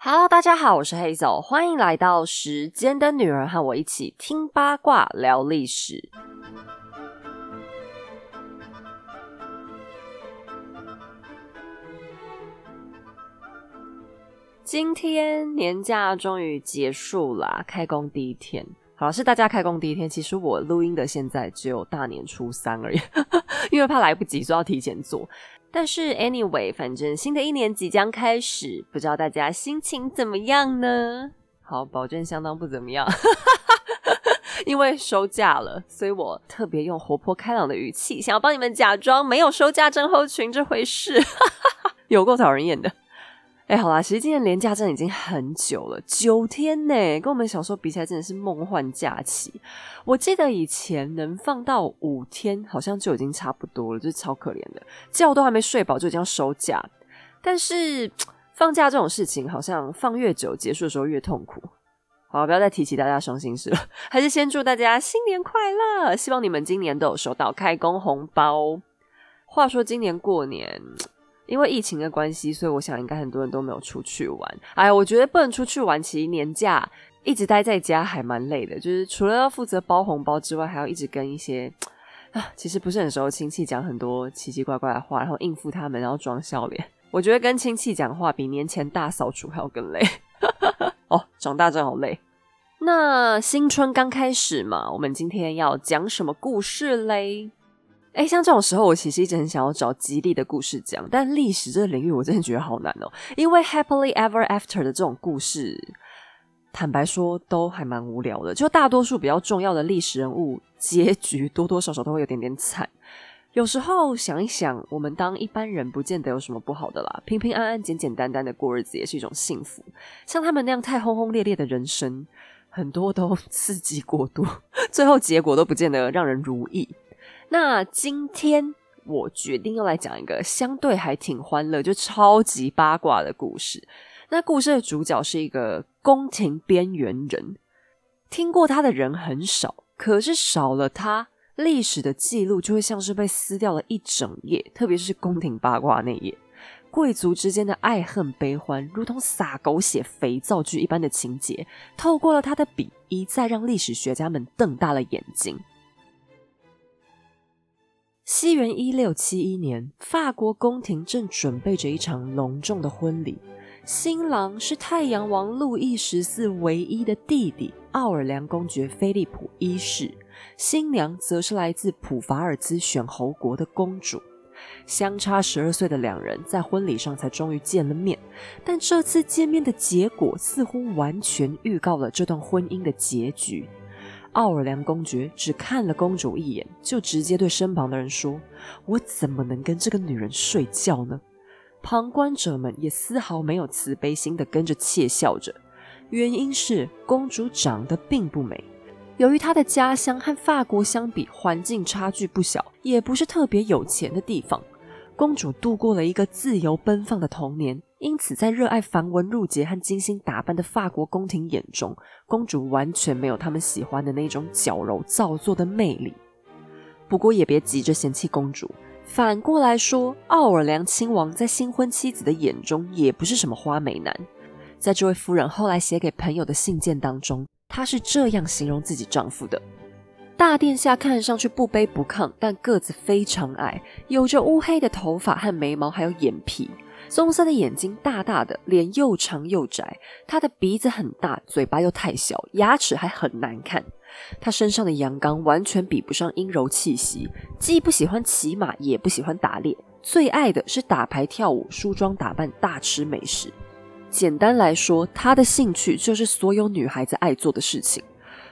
Hello，大家好，我是黑走，欢迎来到时间的女儿和我一起听八卦聊历史。今天年假终于结束啦，开工第一天。好，是大家开工第一天。其实我录音的现在只有大年初三而已，因为怕来不及，所以要提前做。但是 anyway，反正新的一年即将开始，不知道大家心情怎么样呢？好，保证相当不怎么样，因为收假了，所以我特别用活泼开朗的语气，想要帮你们假装没有收假症候群这回事，有够讨人厌的。哎，好啦，其实今年连假真的已经很久了，九天呢，跟我们小时候比起来真的是梦幻假期。我记得以前能放到五天，好像就已经差不多了，就是超可怜的，觉都还没睡饱就已经要收假。但是放假这种事情，好像放越久，结束的时候越痛苦。好，不要再提起大家伤心事了，还是先祝大家新年快乐，希望你们今年都有收到开工红包。话说今年过年。因为疫情的关系，所以我想应该很多人都没有出去玩。哎，我觉得不能出去玩，其实年假一直待在家还蛮累的。就是除了要负责包红包之外，还要一直跟一些啊，其实不是很熟的亲戚讲很多奇奇怪怪的话，然后应付他们，然后装笑脸。我觉得跟亲戚讲话比年前大扫除还要更累。哦，长大真好累。那新春刚开始嘛，我们今天要讲什么故事嘞？哎，像这种时候，我其实一直很想要找吉利的故事讲，但历史这个领域我真的觉得好难哦。因为 happily ever after 的这种故事，坦白说都还蛮无聊的。就大多数比较重要的历史人物结局，多多少少都会有点点惨。有时候想一想，我们当一般人不见得有什么不好的啦，平平安安、简简单单的过日子也是一种幸福。像他们那样太轰轰烈烈的人生，很多都 刺激过度，最后结果都不见得让人如意。那今天我决定要来讲一个相对还挺欢乐，就超级八卦的故事。那故事的主角是一个宫廷边缘人，听过他的人很少，可是少了他，历史的记录就会像是被撕掉了一整页，特别是宫廷八卦那页，贵族之间的爱恨悲欢，如同撒狗血肥皂剧一般的情节，透过了他的笔，一再让历史学家们瞪大了眼睛。西元一六七一年，法国宫廷正准备着一场隆重的婚礼。新郎是太阳王路易十四唯一的弟弟奥尔良公爵菲利普一世，新娘则是来自普法尔兹选侯国的公主。相差十二岁的两人在婚礼上才终于见了面，但这次见面的结果似乎完全预告了这段婚姻的结局。奥尔良公爵只看了公主一眼，就直接对身旁的人说：“我怎么能跟这个女人睡觉呢？”旁观者们也丝毫没有慈悲心的跟着窃笑着。原因是公主长得并不美，由于她的家乡和法国相比环境差距不小，也不是特别有钱的地方。公主度过了一个自由奔放的童年。因此，在热爱繁文缛节和精心打扮的法国宫廷眼中，公主完全没有他们喜欢的那种矫揉造作的魅力。不过，也别急着嫌弃公主。反过来说，奥尔良亲王在新婚妻子的眼中也不是什么花美男。在这位夫人后来写给朋友的信件当中，她是这样形容自己丈夫的：大殿下看上去不卑不亢，但个子非常矮，有着乌黑的头发和眉毛，还有眼皮。棕色的眼睛大大的，脸又长又窄。他的鼻子很大，嘴巴又太小，牙齿还很难看。他身上的阳刚完全比不上阴柔气息，既不喜欢骑马，也不喜欢打猎，最爱的是打牌、跳舞、梳妆打扮、大吃美食。简单来说，他的兴趣就是所有女孩子爱做的事情。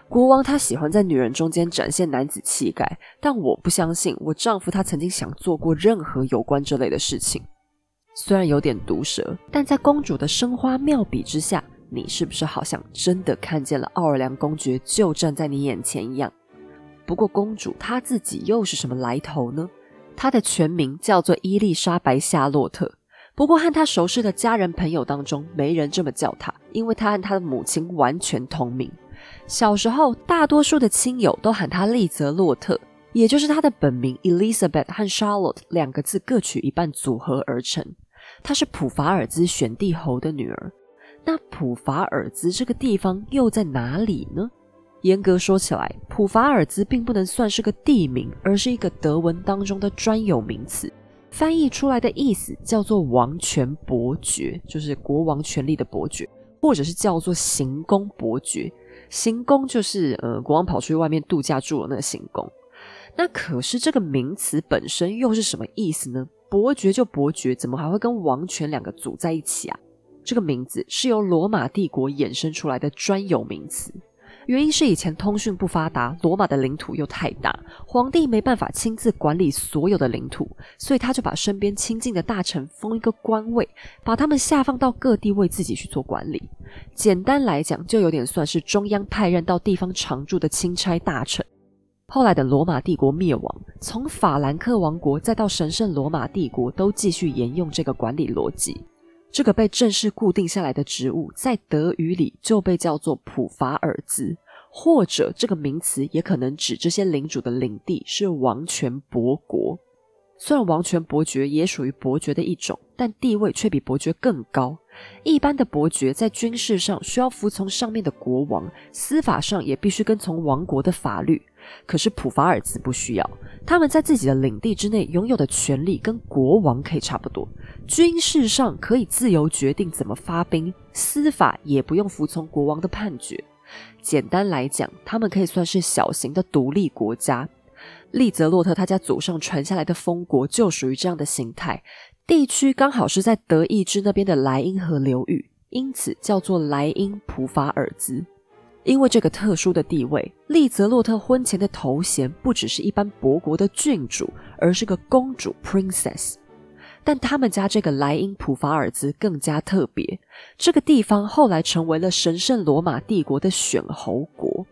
国王他喜欢在女人中间展现男子气概，但我不相信我丈夫他曾经想做过任何有关这类的事情。虽然有点毒舌，但在公主的生花妙笔之下，你是不是好像真的看见了奥尔良公爵就站在你眼前一样？不过公主她自己又是什么来头呢？她的全名叫做伊丽莎白·夏洛特，不过和她熟识的家人朋友当中没人这么叫她，因为她和她的母亲完全同名。小时候，大多数的亲友都喊她丽泽洛特，也就是她的本名 Elizabeth 和 Charlotte 两个字各取一半组合而成。她是普法尔兹选帝侯的女儿，那普法尔兹这个地方又在哪里呢？严格说起来，普法尔兹并不能算是个地名，而是一个德文当中的专有名词。翻译出来的意思叫做王权伯爵，就是国王权力的伯爵，或者是叫做行宫伯爵。行宫就是呃，国王跑出去外面度假住了那个行宫。那可是这个名词本身又是什么意思呢？伯爵就伯爵，怎么还会跟王权两个组在一起啊？这个名字是由罗马帝国衍生出来的专有名词。原因是以前通讯不发达，罗马的领土又太大，皇帝没办法亲自管理所有的领土，所以他就把身边亲近的大臣封一个官位，把他们下放到各地为自己去做管理。简单来讲，就有点算是中央派任到地方常驻的钦差大臣。后来的罗马帝国灭亡，从法兰克王国再到神圣罗马帝国，都继续沿用这个管理逻辑。这个被正式固定下来的职务，在德语里就被叫做普法尔兹，或者这个名词也可能指这些领主的领地是王权伯国。虽然王权伯爵也属于伯爵的一种，但地位却比伯爵更高。一般的伯爵在军事上需要服从上面的国王，司法上也必须跟从王国的法律。可是普法尔兹不需要，他们在自己的领地之内拥有的权力跟国王可以差不多。军事上可以自由决定怎么发兵，司法也不用服从国王的判决。简单来讲，他们可以算是小型的独立国家。利泽洛特他家祖上传下来的封国就属于这样的形态。地区刚好是在德意志那边的莱茵河流域，因此叫做莱茵普法尔兹。因为这个特殊的地位，利泽洛特婚前的头衔不只是一般伯国的郡主，而是个公主 （princess）。但他们家这个莱茵普法尔兹更加特别，这个地方后来成为了神圣罗马帝国的选侯国。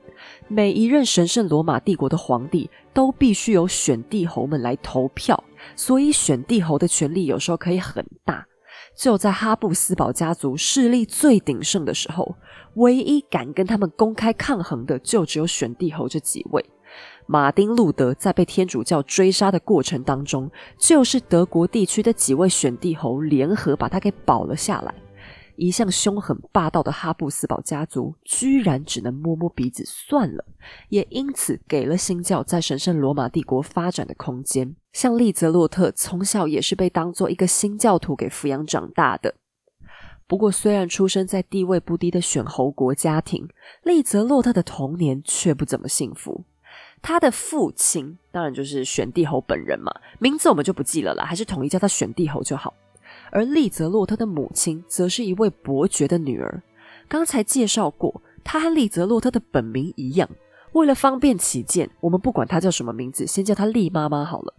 每一任神圣罗马帝国的皇帝都必须由选帝侯们来投票，所以选帝侯的权力有时候可以很大。就在哈布斯堡家族势力最鼎盛的时候，唯一敢跟他们公开抗衡的，就只有选帝侯这几位。马丁·路德在被天主教追杀的过程当中，就是德国地区的几位选帝侯联合把他给保了下来。一向凶狠霸道的哈布斯堡家族，居然只能摸摸鼻子算了，也因此给了新教在神圣罗马帝国发展的空间。像利泽洛特从小也是被当做一个新教徒给抚养长大的。不过，虽然出生在地位不低的选侯国家庭，利泽洛特的童年却不怎么幸福。他的父亲当然就是选帝侯本人嘛，名字我们就不记了啦，还是统一叫他选帝侯就好。而利泽洛特的母亲则是一位伯爵的女儿。刚才介绍过，她和利泽洛特的本名一样。为了方便起见，我们不管她叫什么名字，先叫她利妈妈好了。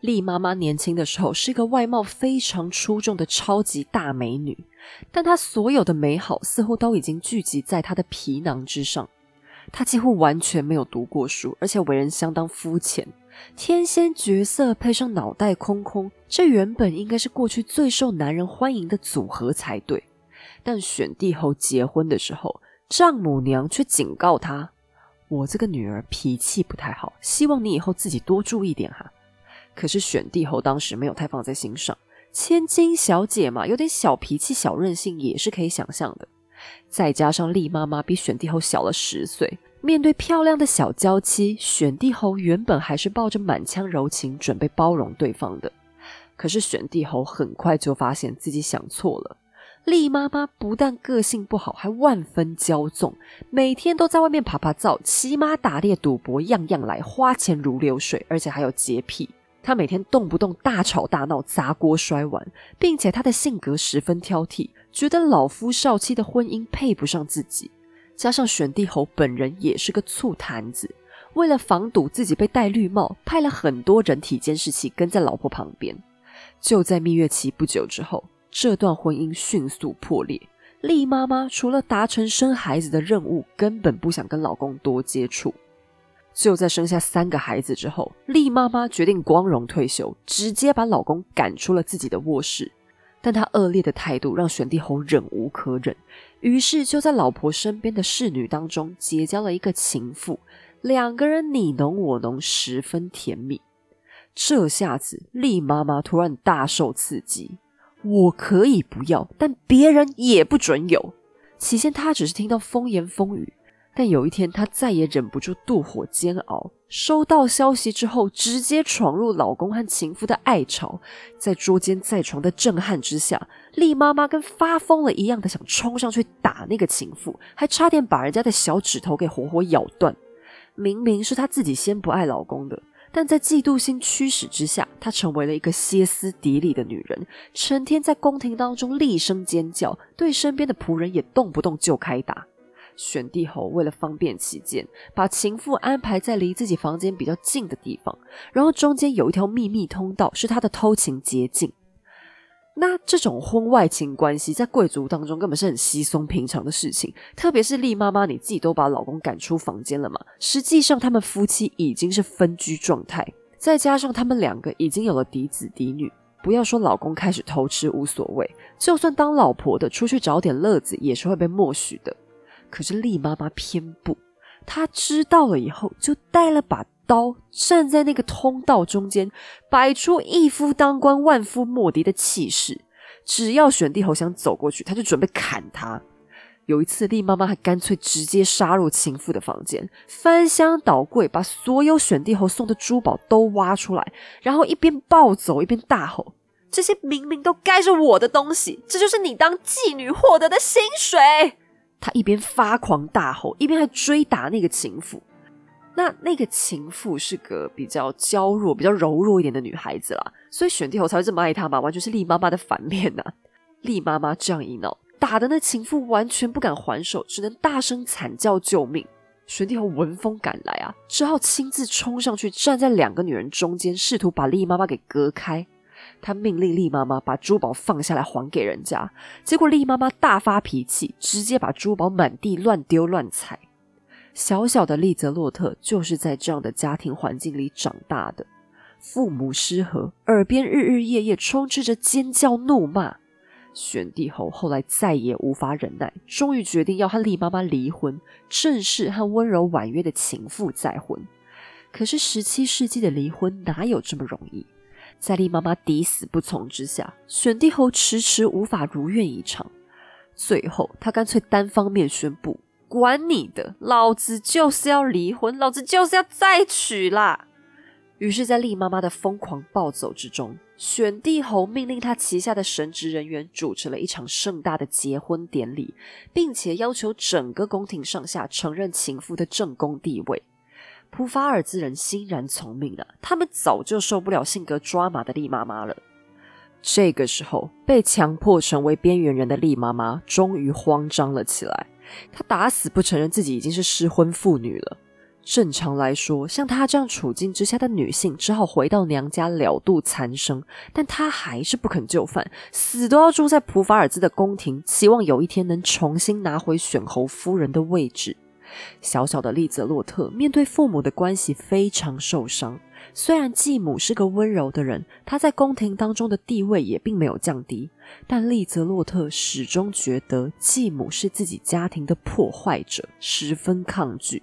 利妈妈年轻的时候是一个外貌非常出众的超级大美女，但她所有的美好似乎都已经聚集在她的皮囊之上。她几乎完全没有读过书，而且为人相当肤浅。天仙角色配上脑袋空空，这原本应该是过去最受男人欢迎的组合才对。但选帝后结婚的时候，丈母娘却警告他：“我这个女儿脾气不太好，希望你以后自己多注意点哈。”可是选帝后当时没有太放在心上，千金小姐嘛，有点小脾气、小任性也是可以想象的。再加上丽妈妈比选帝后小了十岁。面对漂亮的小娇妻，选帝侯原本还是抱着满腔柔情，准备包容对方的。可是选帝侯很快就发现自己想错了。丽妈妈不但个性不好，还万分骄纵，每天都在外面爬爬灶、骑马打猎、赌博，样样来，花钱如流水，而且还有洁癖。她每天动不动大吵大闹、砸锅摔碗，并且她的性格十分挑剔，觉得老夫少妻的婚姻配不上自己。加上选帝侯本人也是个醋坛子，为了防堵自己被戴绿帽，派了很多人体监视器跟在老婆旁边。就在蜜月期不久之后，这段婚姻迅速破裂。丽妈妈除了达成生孩子的任务，根本不想跟老公多接触。就在生下三个孩子之后，丽妈妈决定光荣退休，直接把老公赶出了自己的卧室。但他恶劣的态度让选帝侯忍无可忍。于是就在老婆身边的侍女当中结交了一个情妇，两个人你侬我侬，十分甜蜜。这下子丽妈妈突然大受刺激，我可以不要，但别人也不准有。起先她只是听到风言风语，但有一天她再也忍不住妒火煎熬，收到消息之后，直接闯入老公和情妇的爱巢，在捉奸在床的震撼之下，厉妈妈跟发疯了一样的想冲上去打那个情妇，还差点把人家的小指头给活活咬断。明明是她自己先不爱老公的。但在嫉妒心驱使之下，她成为了一个歇斯底里的女人，成天在宫廷当中厉声尖叫，对身边的仆人也动不动就开打。选帝侯为了方便起见，把情妇安排在离自己房间比较近的地方，然后中间有一条秘密通道，是他的偷情捷径。那这种婚外情关系在贵族当中根本是很稀松平常的事情，特别是丽妈妈你自己都把老公赶出房间了嘛，实际上他们夫妻已经是分居状态，再加上他们两个已经有了嫡子嫡女，不要说老公开始偷吃无所谓，就算当老婆的出去找点乐子也是会被默许的。可是丽妈妈偏不，她知道了以后就带了把。刀站在那个通道中间，摆出一夫当关、万夫莫敌的气势。只要选帝侯想走过去，他就准备砍他。有一次，丽妈妈还干脆直接杀入情妇的房间，翻箱倒柜，把所有选帝侯送的珠宝都挖出来，然后一边暴走一边大吼：“这些明明都该是我的东西，这就是你当妓女获得的薪水！”他一边发狂大吼，一边还追打那个情妇。那那个情妇是个比较娇弱、比较柔弱一点的女孩子啦，所以选帝侯才会这么爱她嘛，完全是丽妈妈的反面呐。丽妈妈这样一闹，打的那情妇完全不敢还手，只能大声惨叫救命。选帝侯闻风赶来啊，只好亲自冲上去，站在两个女人中间，试图把丽妈妈给隔开。他命令丽妈妈把珠宝放下来还给人家，结果丽妈妈大发脾气，直接把珠宝满地乱丢乱踩。小小的利泽洛特就是在这样的家庭环境里长大的，父母失和，耳边日日夜夜充斥着尖叫怒骂。选帝侯后来再也无法忍耐，终于决定要和丽妈妈离婚，正式和温柔婉约的情妇再婚。可是十七世纪的离婚哪有这么容易？在厉妈妈抵死不从之下，选帝侯迟迟无法如愿以偿。最后，他干脆单方面宣布。管你的，老子就是要离婚，老子就是要再娶啦！于是，在厉妈妈的疯狂暴走之中，选帝侯命令他旗下的神职人员主持了一场盛大的结婚典礼，并且要求整个宫廷上下承认情妇的正宫地位。普法尔兹人欣然从命了，他们早就受不了性格抓马的厉妈妈了。这个时候，被强迫成为边缘人的厉妈妈终于慌张了起来。她打死不承认自己已经是失婚妇女了。正常来说，像她这样处境之下的女性，只好回到娘家了度残生。但她还是不肯就范，死都要住在普法尔兹的宫廷，希望有一天能重新拿回选侯夫人的位置。小小的利泽洛特面对父母的关系非常受伤。虽然继母是个温柔的人，她在宫廷当中的地位也并没有降低，但利泽洛特始终觉得继母是自己家庭的破坏者，十分抗拒。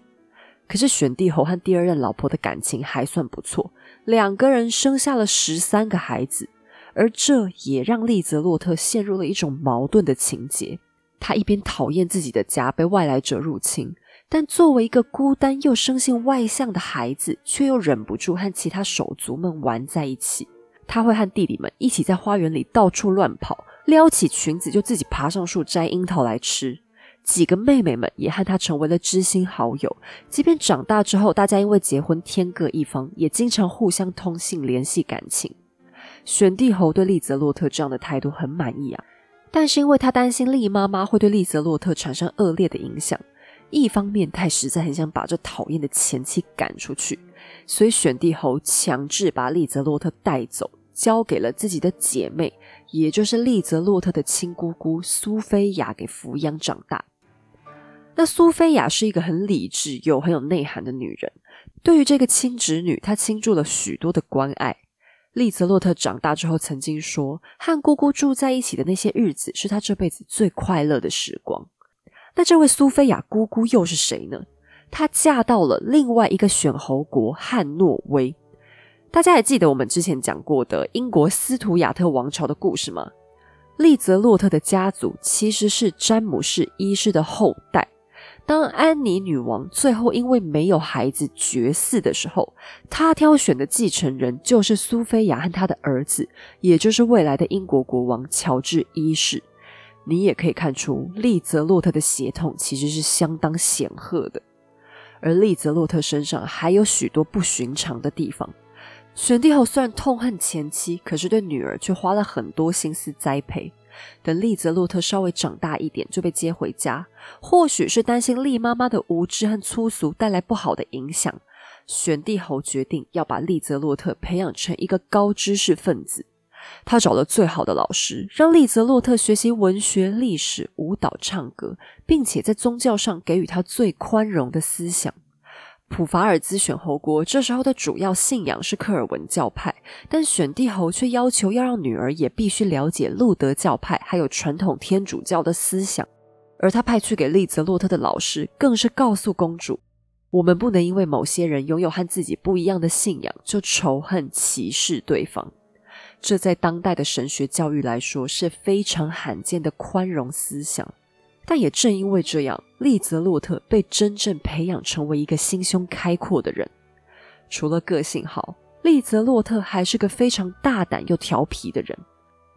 可是选帝侯和第二任老婆的感情还算不错，两个人生下了十三个孩子，而这也让利泽洛特陷入了一种矛盾的情节。他一边讨厌自己的家被外来者入侵。但作为一个孤单又生性外向的孩子，却又忍不住和其他手足们玩在一起。他会和弟弟们一起在花园里到处乱跑，撩起裙子就自己爬上树摘樱桃来吃。几个妹妹们也和他成为了知心好友。即便长大之后，大家因为结婚天各一方，也经常互相通信联系感情。选帝侯对利泽洛特这样的态度很满意啊，但是因为他担心利妈妈会对利泽洛特产生恶劣的影响。一方面，他实在很想把这讨厌的前妻赶出去，所以选帝侯强制把利泽洛特带走，交给了自己的姐妹，也就是利泽洛特的亲姑姑苏菲亚给抚养长大。那苏菲亚是一个很理智又很有内涵的女人，对于这个亲侄女，她倾注了许多的关爱。利泽洛特长大之后曾经说，和姑姑住在一起的那些日子，是他这辈子最快乐的时光。那这位苏菲亚姑姑又是谁呢？她嫁到了另外一个选侯国汉诺威。大家还记得我们之前讲过的英国斯图亚特王朝的故事吗？利泽洛特的家族其实是詹姆士一世的后代。当安妮女王最后因为没有孩子绝嗣的时候，她挑选的继承人就是苏菲亚和她的儿子，也就是未来的英国国王乔治一世。你也可以看出，利泽洛特的血统其实是相当显赫的。而利泽洛特身上还有许多不寻常的地方。选帝后虽然痛恨前妻，可是对女儿却花了很多心思栽培。等利泽洛特稍微长大一点，就被接回家。或许是担心利妈妈的无知和粗俗带来不好的影响，选帝侯决定要把利泽洛特培养成一个高知识分子。他找了最好的老师，让利泽洛特学习文学、历史、舞蹈、唱歌，并且在宗教上给予他最宽容的思想。普法尔兹选侯国这时候的主要信仰是科尔文教派，但选帝侯却要求要让女儿也必须了解路德教派还有传统天主教的思想。而他派去给利泽洛特的老师，更是告诉公主：我们不能因为某些人拥有和自己不一样的信仰，就仇恨歧视对方。这在当代的神学教育来说是非常罕见的宽容思想。但也正因为这样，利泽洛特被真正培养成为一个心胸开阔的人。除了个性好，利泽洛特还是个非常大胆又调皮的人。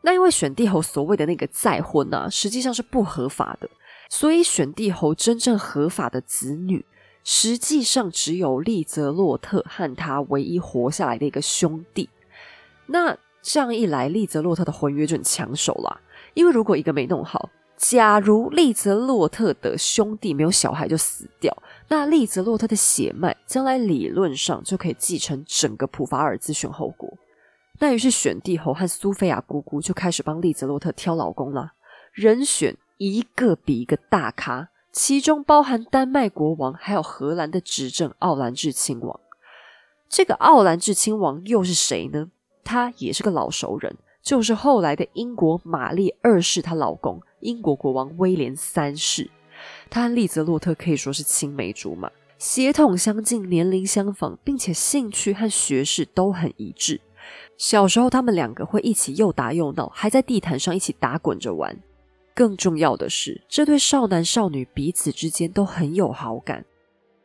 那因为选帝侯所谓的那个再婚啊，实际上是不合法的，所以选帝侯真正合法的子女，实际上只有利泽洛特和他唯一活下来的一个兄弟。那这样一来，利泽洛特的婚约就很抢手了，因为如果一个没弄好。假如利泽洛特的兄弟没有小孩就死掉，那利泽洛特的血脉将来理论上就可以继承整个普法尔兹选后国。那于是选帝侯和苏菲亚姑姑就开始帮利泽洛特挑老公了，人选一个比一个大咖，其中包含丹麦国王，还有荷兰的执政奥兰治亲王。这个奥兰治亲王又是谁呢？他也是个老熟人，就是后来的英国玛丽二世她老公。英国国王威廉三世，他和利泽洛特可以说是青梅竹马，血统相近，年龄相仿，并且兴趣和学识都很一致。小时候，他们两个会一起又打又闹，还在地毯上一起打滚着玩。更重要的是，这对少男少女彼此之间都很有好感。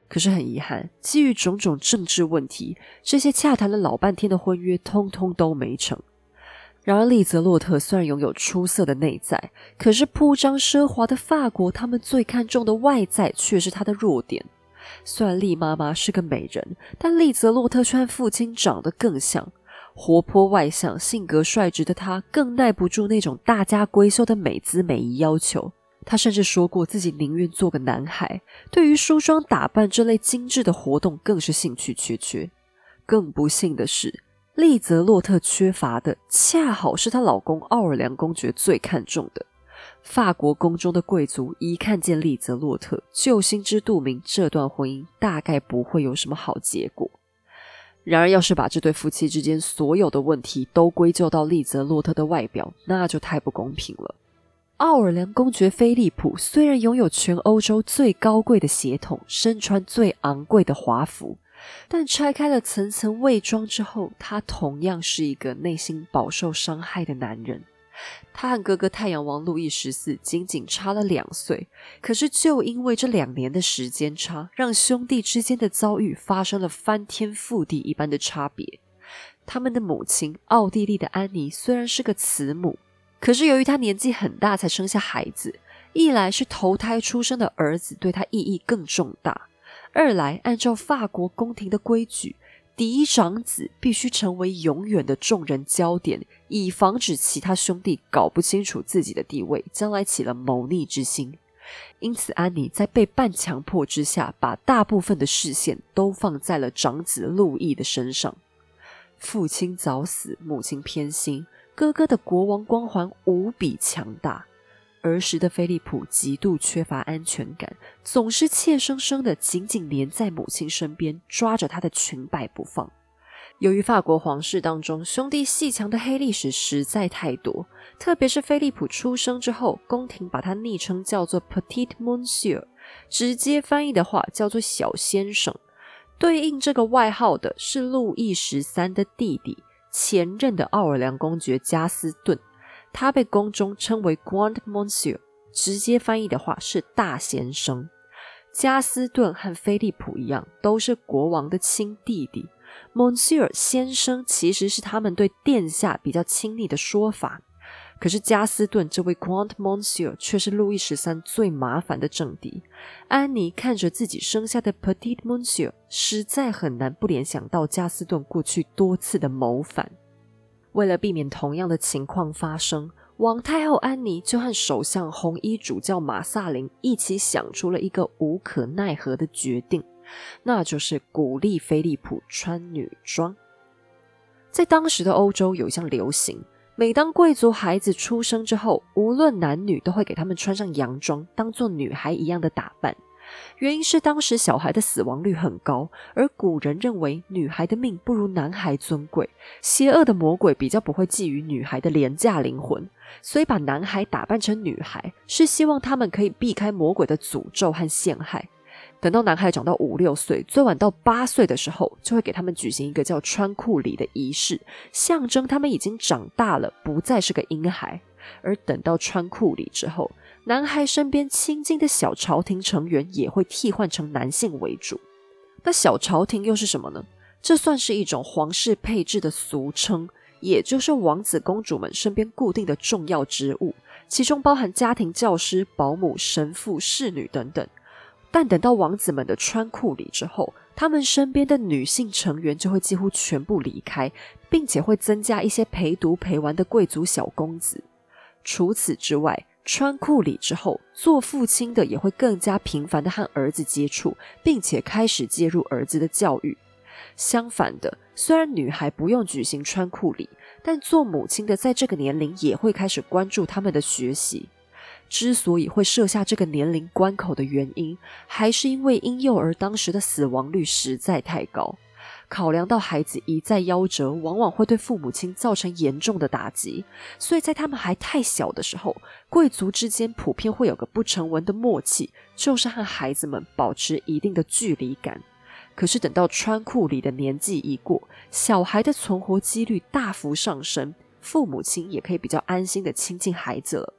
可是很遗憾，基于种种政治问题，这些洽谈了老半天的婚约，通通都没成。然而，利泽洛特虽然拥有出色的内在，可是铺张奢华的法国，他们最看重的外在却是他的弱点。虽然利妈妈是个美人，但利泽洛特却和父亲长得更像。活泼外向、性格率直的他，更耐不住那种大家闺秀的美姿美仪要求。他甚至说过自己宁愿做个男孩，对于梳妆打扮这类精致的活动更是兴趣缺缺。更不幸的是。利泽洛特缺乏的，恰好是她老公奥尔良公爵最看重的。法国宫中的贵族一看见利泽洛特，就心知肚明，这段婚姻大概不会有什么好结果。然而，要是把这对夫妻之间所有的问题都归咎到利泽洛特的外表，那就太不公平了。奥尔良公爵菲利普虽然拥有全欧洲最高贵的血统，身穿最昂贵的华服。但拆开了层层伪装之后，他同样是一个内心饱受伤害的男人。他和哥哥太阳王路易十四仅仅差了两岁，可是就因为这两年的时间差，让兄弟之间的遭遇发生了翻天覆地一般的差别。他们的母亲奥地利的安妮虽然是个慈母，可是由于他年纪很大才生下孩子，一来是头胎出生的儿子对他意义更重大。二来，按照法国宫廷的规矩，嫡长子必须成为永远的众人焦点，以防止其他兄弟搞不清楚自己的地位，将来起了谋逆之心。因此，安妮在被半强迫之下，把大部分的视线都放在了长子路易的身上。父亲早死，母亲偏心，哥哥的国王光环无比强大。儿时的菲利普极度缺乏安全感，总是怯生生的紧紧黏在母亲身边，抓着她的裙摆不放。由于法国皇室当中兄弟戏强的黑历史实在太多，特别是菲利普出生之后，宫廷把他昵称叫做 Petit Monsieur，直接翻译的话叫做小先生。对应这个外号的是路易十三的弟弟，前任的奥尔良公爵加斯顿。他被宫中称为 Grand Monsieur，直接翻译的话是大先生。加斯顿和菲利普一样，都是国王的亲弟弟。Monsieur 先生其实是他们对殿下比较亲昵的说法。可是加斯顿这位 Grand Monsieur 却是路易十三最麻烦的政敌。安妮看着自己生下的 Petit Monsieur，实在很难不联想到加斯顿过去多次的谋反。为了避免同样的情况发生，王太后安妮就和首相红衣主教马萨林一起想出了一个无可奈何的决定，那就是鼓励菲利普穿女装。在当时的欧洲有一项流行。每当贵族孩子出生之后，无论男女都会给他们穿上洋装，当做女孩一样的打扮。原因是当时小孩的死亡率很高，而古人认为女孩的命不如男孩尊贵，邪恶的魔鬼比较不会觊觎女孩的廉价灵魂，所以把男孩打扮成女孩，是希望他们可以避开魔鬼的诅咒和陷害。等到男孩长到五六岁，最晚到八岁的时候，就会给他们举行一个叫穿裤礼的仪式，象征他们已经长大了，不再是个婴孩。而等到穿裤礼之后，男孩身边亲近的小朝廷成员也会替换成男性为主。那小朝廷又是什么呢？这算是一种皇室配置的俗称，也就是王子公主们身边固定的重要职务，其中包含家庭教师、保姆、神父、侍女等等。但等到王子们的穿裤礼之后，他们身边的女性成员就会几乎全部离开，并且会增加一些陪读陪玩的贵族小公子。除此之外，穿裤礼之后，做父亲的也会更加频繁的和儿子接触，并且开始介入儿子的教育。相反的，虽然女孩不用举行穿裤礼，但做母亲的在这个年龄也会开始关注他们的学习。之所以会设下这个年龄关口的原因，还是因为婴幼儿当时的死亡率实在太高。考量到孩子一再夭折，往往会对父母亲造成严重的打击，所以在他们还太小的时候，贵族之间普遍会有个不成文的默契，就是和孩子们保持一定的距离感。可是等到穿裤里的年纪一过，小孩的存活几率大幅上升，父母亲也可以比较安心的亲近孩子了。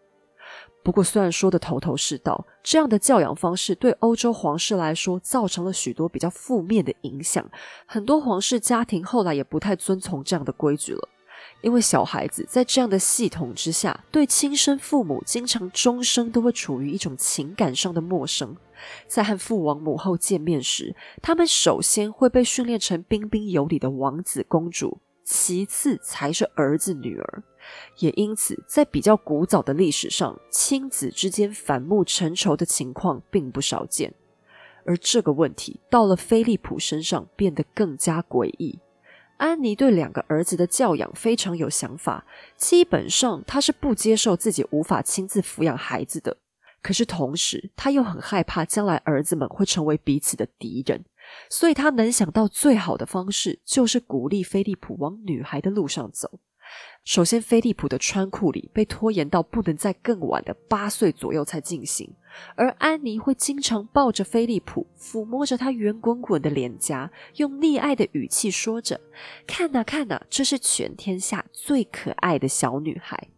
不过，虽然说的头头是道，这样的教养方式对欧洲皇室来说造成了许多比较负面的影响。很多皇室家庭后来也不太遵从这样的规矩了，因为小孩子在这样的系统之下，对亲生父母经常终生都会处于一种情感上的陌生。在和父王母后见面时，他们首先会被训练成彬彬有礼的王子公主，其次才是儿子女儿。也因此，在比较古早的历史上，亲子之间反目成仇的情况并不少见。而这个问题到了菲利普身上变得更加诡异。安妮对两个儿子的教养非常有想法，基本上她是不接受自己无法亲自抚养孩子的。可是同时，她又很害怕将来儿子们会成为彼此的敌人，所以她能想到最好的方式就是鼓励菲利普往女孩的路上走。首先，菲利普的穿裤里被拖延到不能在更晚的八岁左右才进行，而安妮会经常抱着菲利普，抚摸着他圆滚滚的脸颊，用溺爱的语气说着：“看呐，看呐，这是全天下最可爱的小女孩。”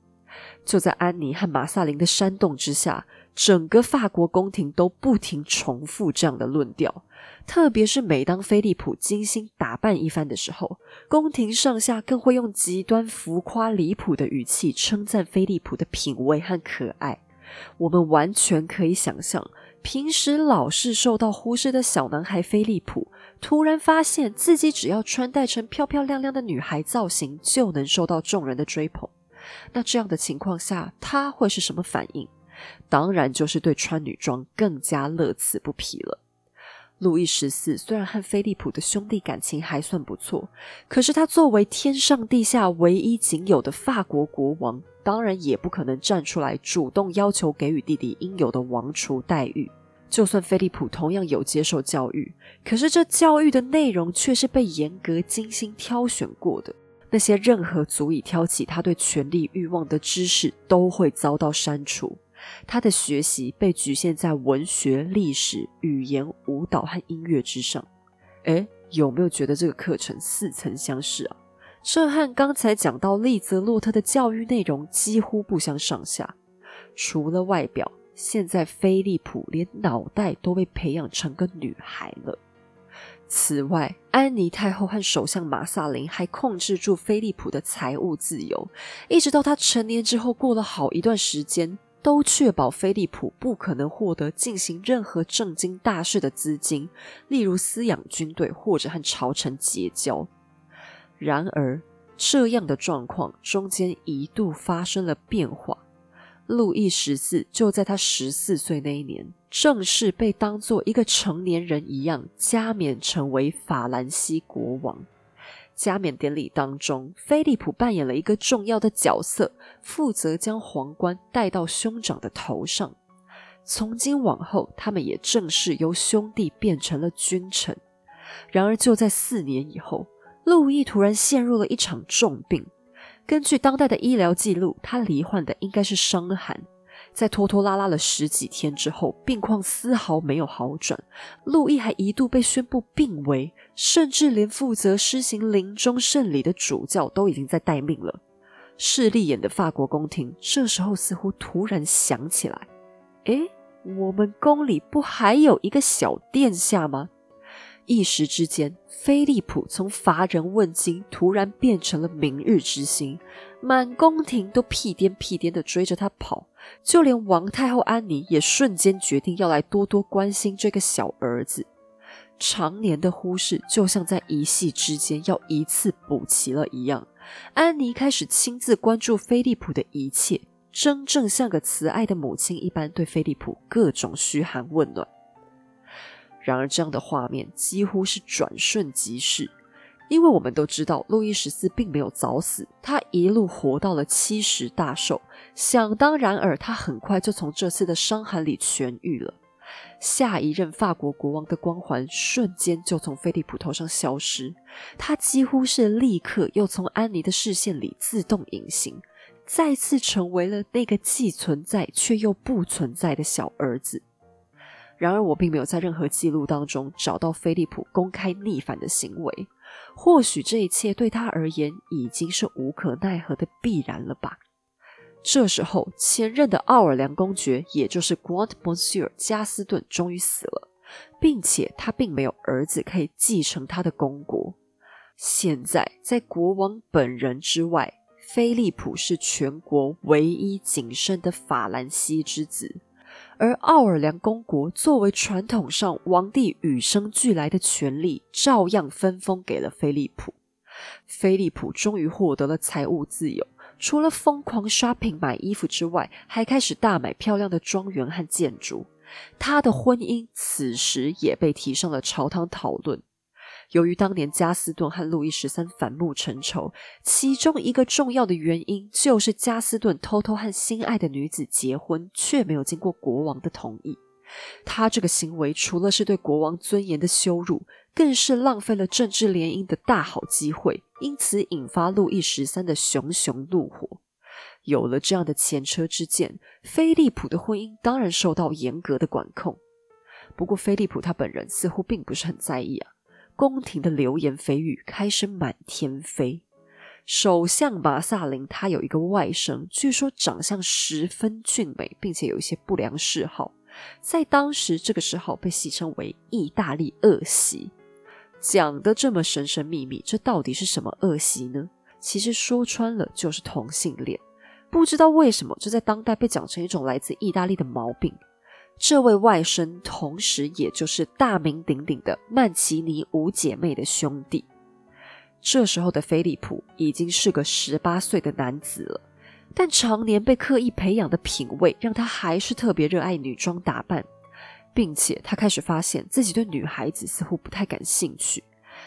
就在安妮和马萨林的煽动之下。整个法国宫廷都不停重复这样的论调，特别是每当菲利普精心打扮一番的时候，宫廷上下更会用极端浮夸离谱的语气称赞菲利普的品味和可爱。我们完全可以想象，平时老是受到忽视的小男孩菲利普，突然发现自己只要穿戴成漂漂亮亮的女孩造型，就能受到众人的追捧。那这样的情况下，他会是什么反应？当然，就是对穿女装更加乐此不疲了。路易十四虽然和菲利普的兄弟感情还算不错，可是他作为天上地下唯一仅有的法国国王，当然也不可能站出来主动要求给予弟弟应有的王储待遇。就算菲利普同样有接受教育，可是这教育的内容却是被严格精心挑选过的。那些任何足以挑起他对权力欲望的知识，都会遭到删除。他的学习被局限在文学、历史、语言、舞蹈和音乐之上。诶，有没有觉得这个课程似曾相识啊？这和刚才讲到利泽洛特的教育内容几乎不相上下。除了外表，现在菲利普连脑袋都被培养成个女孩了。此外，安妮太后和首相马萨林还控制住菲利普的财务自由，一直到他成年之后，过了好一段时间，都确保菲利普不可能获得进行任何正经大事的资金，例如饲养军队或者和朝臣结交。然而，这样的状况中间一度发生了变化。路易十四就在他十四岁那一年，正式被当做一个成年人一样加冕成为法兰西国王。加冕典礼当中，菲利普扮演了一个重要的角色，负责将皇冠戴到兄长的头上。从今往后，他们也正式由兄弟变成了君臣。然而，就在四年以后。路易突然陷入了一场重病。根据当代的医疗记录，他罹患的应该是伤寒。在拖拖拉拉了十几天之后，病况丝毫没有好转。路易还一度被宣布病危，甚至连负责施行临终圣礼的主教都已经在待命了。势利眼的法国宫廷这时候似乎突然想起来：“诶，我们宫里不还有一个小殿下吗？”一时之间，菲利普从乏人问津突然变成了明日之星，满宫廷都屁颠屁颠的追着他跑，就连王太后安妮也瞬间决定要来多多关心这个小儿子。常年的忽视，就像在一夕之间要一次补齐了一样。安妮开始亲自关注菲利普的一切，真正像个慈爱的母亲一般，对菲利普各种嘘寒问暖。然而，这样的画面几乎是转瞬即逝，因为我们都知道，路易十四并没有早死，他一路活到了七十大寿。想当然尔，他很快就从这次的伤寒里痊愈了。下一任法国国王的光环瞬间就从菲利普头上消失，他几乎是立刻又从安妮的视线里自动隐形，再次成为了那个既存在却又不存在的小儿子。然而，我并没有在任何记录当中找到菲利普公开逆反的行为。或许这一切对他而言已经是无可奈何的必然了吧？这时候，前任的奥尔良公爵，也就是 Grand Monsieur 加斯顿，终于死了，并且他并没有儿子可以继承他的公国。现在，在国王本人之外，菲利普是全国唯一仅剩的法兰西之子。而奥尔良公国作为传统上王帝与生俱来的权利，照样分封给了菲利普。菲利普终于获得了财务自由，除了疯狂 shopping 买衣服之外，还开始大买漂亮的庄园和建筑。他的婚姻此时也被提上了朝堂讨论。由于当年加斯顿和路易十三反目成仇，其中一个重要的原因就是加斯顿偷偷和心爱的女子结婚，却没有经过国王的同意。他这个行为除了是对国王尊严的羞辱，更是浪费了政治联姻的大好机会，因此引发路易十三的熊熊怒火。有了这样的前车之鉴，菲利普的婚姻当然受到严格的管控。不过，菲利普他本人似乎并不是很在意啊。宫廷的流言蜚语开始满天飞。首相马萨林他有一个外甥，据说长相十分俊美，并且有一些不良嗜好，在当时这个时候被戏称为“意大利恶习”。讲的这么神神秘秘，这到底是什么恶习呢？其实说穿了就是同性恋。不知道为什么，这在当代被讲成一种来自意大利的毛病。这位外甥，同时也就是大名鼎鼎的曼奇尼五姐妹的兄弟。这时候的菲利普已经是个十八岁的男子了，但常年被刻意培养的品味，让他还是特别热爱女装打扮，并且他开始发现自己对女孩子似乎不太感兴趣。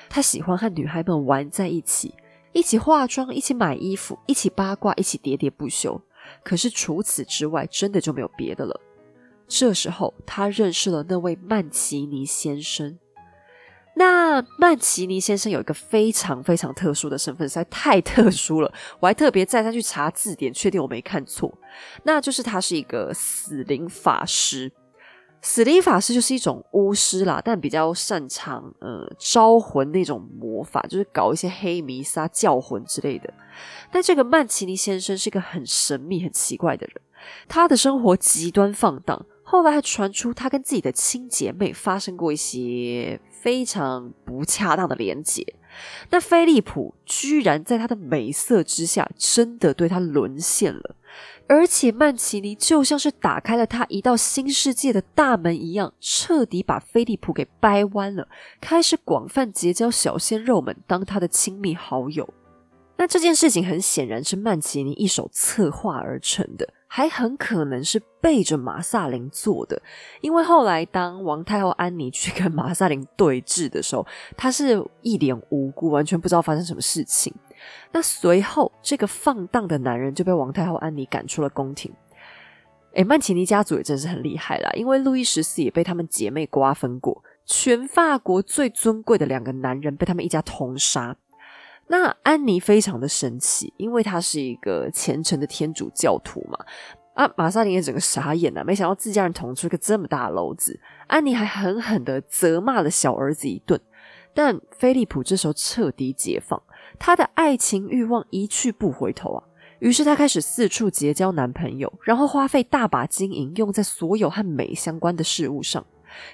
他喜欢和女孩们玩在一起，一起化妆，一起买衣服，一起八卦，一起喋喋不休。可是除此之外，真的就没有别的了。这时候，他认识了那位曼奇尼先生。那曼奇尼先生有一个非常非常特殊的身份，实在太特殊了。我还特别再三去查字典，确定我没看错。那就是他是一个死灵法师。死灵法师就是一种巫师啦，但比较擅长呃招魂那种魔法，就是搞一些黑弥撒、叫魂之类的。但这个曼奇尼先生是一个很神秘、很奇怪的人，他的生活极端放荡。后来还传出他跟自己的亲姐妹发生过一些非常不恰当的连结。那菲利普居然在他的美色之下，真的对他沦陷了。而且曼奇尼就像是打开了他一道新世界的大门一样，彻底把菲利普给掰弯了，开始广泛结交小鲜肉们当他的亲密好友。那这件事情很显然是曼奇尼一手策划而成的，还很可能是背着马萨林做的。因为后来当王太后安妮去跟马萨林对峙的时候，她是一脸无辜，完全不知道发生什么事情。那随后，这个放荡的男人就被王太后安妮赶出了宫廷。诶，曼奇尼家族也真是很厉害啦，因为路易十四也被他们姐妹瓜分过，全法国最尊贵的两个男人被他们一家同杀。那安妮非常的生气，因为她是一个虔诚的天主教徒嘛。啊，玛莎琳也整个傻眼了，没想到自家人捅出一个这么大的篓子。安妮还狠狠的责骂了小儿子一顿，但菲利普这时候彻底解放。他的爱情欲望一去不回头啊！于是他开始四处结交男朋友，然后花费大把金银用在所有和美相关的事物上。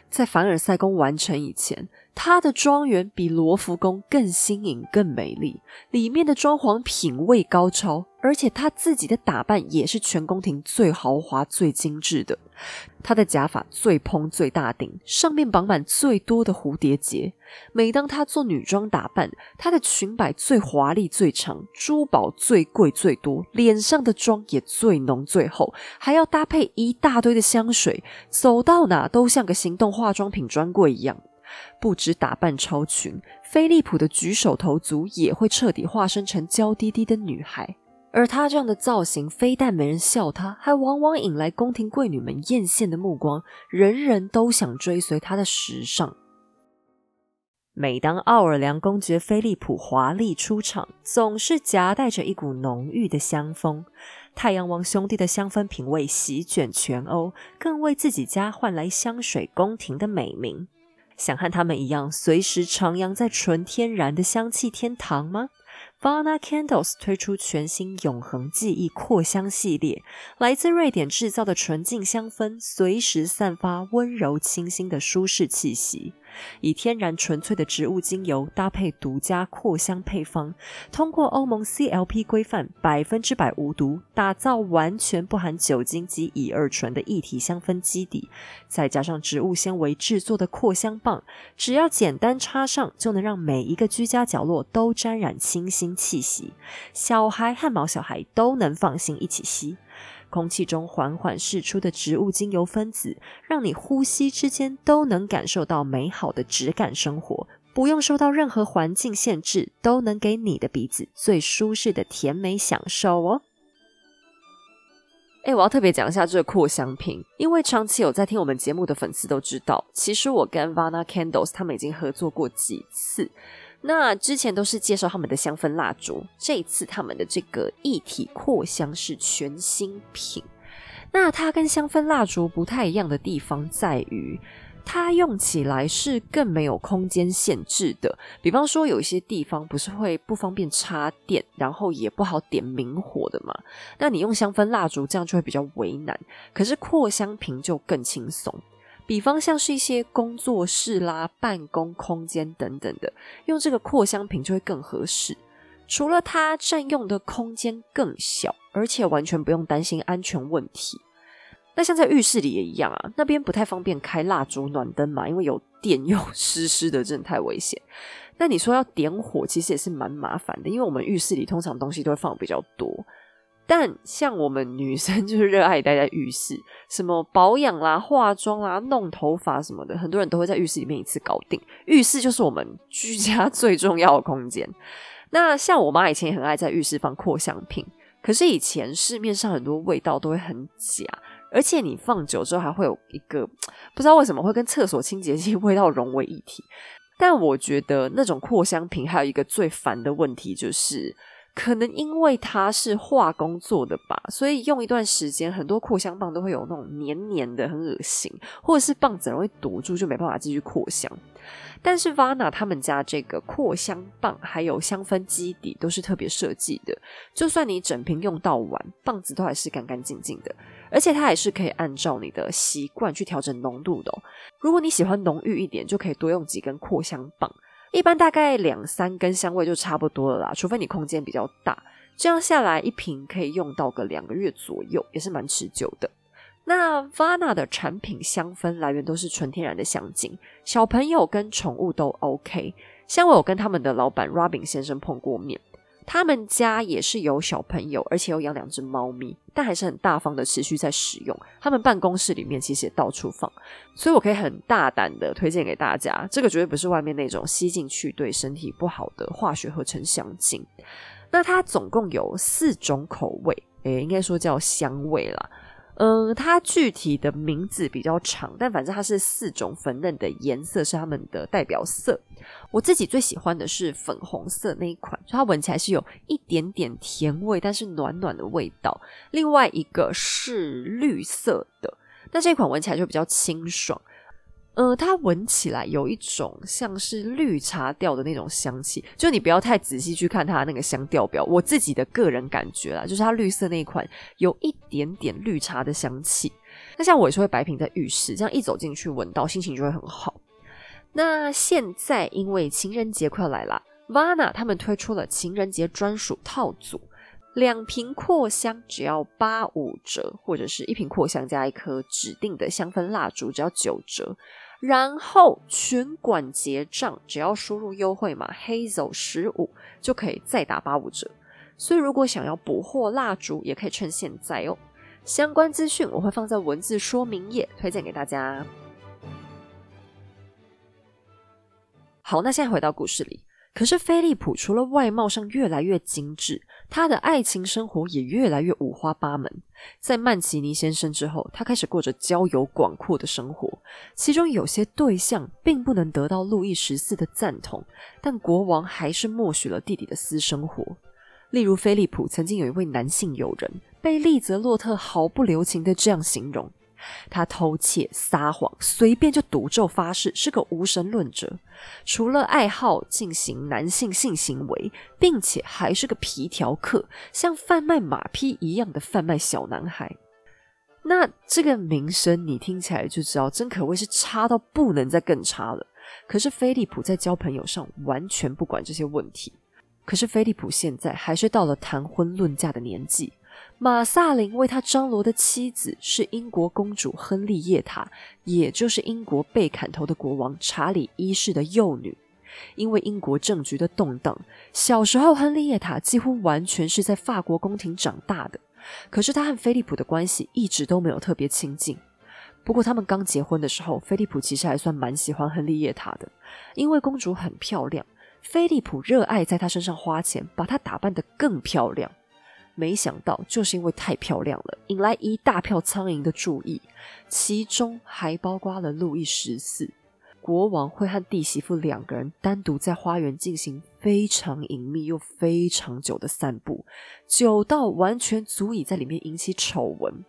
在凡尔赛宫完成以前，他的庄园比罗浮宫更新颖、更美丽，里面的装潢品味高超。而且他自己的打扮也是全宫廷最豪华、最精致的。他的假发最蓬、最大顶，上面绑满最多的蝴蝶结。每当他做女装打扮，他的裙摆最华丽、最长，珠宝最贵、最多，脸上的妆也最浓、最厚，还要搭配一大堆的香水，走到哪都像个行动化妆品专柜一样。不止打扮超群，菲利普的举手投足也会彻底化身成娇滴滴的女孩。而他这样的造型，非但没人笑他，还往往引来宫廷贵女们艳羡的目光，人人都想追随他的时尚。每当奥尔良公爵菲利普华丽出场，总是夹带着一股浓郁的香风。太阳王兄弟的香氛品味席卷全欧，更为自己家换来香水宫廷的美名。想和他们一样，随时徜徉在纯天然的香气天堂吗？Vana Candles 推出全新永恒记忆扩香系列，来自瑞典制造的纯净香氛，随时散发温柔清新的舒适气息。以天然纯粹的植物精油搭配独家扩香配方，通过欧盟 CLP 规范，百分之百无毒，打造完全不含酒精及乙二醇的一体香氛基底，再加上植物纤维制作的扩香棒，只要简单插上，就能让每一个居家角落都沾染清新气息，小孩和毛小孩都能放心一起吸。空气中缓缓释出的植物精油分子，让你呼吸之间都能感受到美好的质感生活，不用受到任何环境限制，都能给你的鼻子最舒适的甜美享受哦。哎，我要特别讲一下这个扩香瓶，因为长期有在听我们节目的粉丝都知道，其实我跟 Vana Candles 他们已经合作过几次。那之前都是介绍他们的香氛蜡烛，这一次他们的这个一体扩香是全新品。那它跟香氛蜡烛不太一样的地方在于，它用起来是更没有空间限制的。比方说，有一些地方不是会不方便插电，然后也不好点明火的嘛？那你用香氛蜡烛这样就会比较为难。可是扩香瓶就更轻松。比方像是一些工作室啦、办公空间等等的，用这个扩香瓶就会更合适。除了它占用的空间更小，而且完全不用担心安全问题。那像在浴室里也一样啊，那边不太方便开蜡烛暖灯嘛，因为有电又 湿湿的，真的太危险。那你说要点火，其实也是蛮麻烦的，因为我们浴室里通常东西都会放比较多。但像我们女生 就是热爱待在浴室，什么保养啦、化妆啦、弄头发什么的，很多人都会在浴室里面一次搞定。浴室就是我们居家最重要的空间。那像我妈以前也很爱在浴室放扩香瓶，可是以前市面上很多味道都会很假，而且你放久之后还会有一个 不知道为什么会跟厕所清洁剂味道融为一体。但我觉得那种扩香瓶还有一个最烦的问题就是。可能因为它是化工做的吧，所以用一段时间，很多扩香棒都会有那种黏黏的，很恶心，或者是棒子容易堵住，就没办法继续扩香。但是 Vana 他们家这个扩香棒还有香氛基底都是特别设计的，就算你整瓶用到完，棒子都还是干干净净的，而且它也是可以按照你的习惯去调整浓度的。如果你喜欢浓郁一点，就可以多用几根扩香棒。一般大概两三根香味就差不多了啦，除非你空间比较大。这样下来一瓶可以用到个两个月左右，也是蛮持久的。那 Vana 的产品香氛来源都是纯天然的香精，小朋友跟宠物都 OK。像我跟他们的老板 Robin 先生碰过面。他们家也是有小朋友，而且有养两只猫咪，但还是很大方的持续在使用。他们办公室里面其实也到处放，所以我可以很大胆的推荐给大家。这个绝对不是外面那种吸进去对身体不好的化学合成香精。那它总共有四种口味，诶，应该说叫香味啦。嗯，它具体的名字比较长，但反正它是四种粉嫩的颜色是它们的代表色。我自己最喜欢的是粉红色那一款，它闻起来是有一点点甜味，但是暖暖的味道。另外一个是绿色的，那这款闻起来就比较清爽。呃，它闻起来有一种像是绿茶调的那种香气，就你不要太仔细去看它那个香调表。我自己的个人感觉啦，就是它绿色那一款有一点点绿茶的香气。那像我也是会摆瓶在浴室，这样一走进去闻到，心情就会很好。那现在因为情人节快要来了，Vana 他们推出了情人节专属套组，两瓶扩香只要八五折，或者是一瓶扩香加一颗指定的香氛蜡烛只要九折。然后全馆结账，只要输入优惠码 Hazel 十五就可以再打八五折。所以如果想要补货蜡烛，也可以趁现在哦。相关资讯我会放在文字说明页，推荐给大家。好，那现在回到故事里。可是菲利普除了外貌上越来越精致，他的爱情生活也越来越五花八门。在曼奇尼先生之后，他开始过着交友广阔的生活。其中有些对象并不能得到路易十四的赞同，但国王还是默许了弟弟的私生活。例如，菲利普曾经有一位男性友人，被利泽洛特毫不留情的这样形容。他偷窃、撒谎，随便就赌咒发誓，是个无神论者。除了爱好进行男性性行为，并且还是个皮条客，像贩卖马匹一样的贩卖小男孩。那这个名声，你听起来就知道，真可谓是差到不能再更差了。可是菲利普在交朋友上完全不管这些问题。可是菲利普现在还是到了谈婚论嫁的年纪。马萨林为他张罗的妻子是英国公主亨利叶塔，也就是英国被砍头的国王查理一世的幼女。因为英国政局的动荡，小时候亨利叶塔几乎完全是在法国宫廷长大的。可是他和菲利普的关系一直都没有特别亲近。不过他们刚结婚的时候，菲利普其实还算蛮喜欢亨利叶塔的，因为公主很漂亮。菲利普热爱在她身上花钱，把她打扮得更漂亮。没想到，就是因为太漂亮了，引来一大票苍蝇的注意，其中还包括了路易十四。国王会和弟媳妇两个人单独在花园进行非常隐秘又非常久的散步，久到完全足以在里面引起丑闻。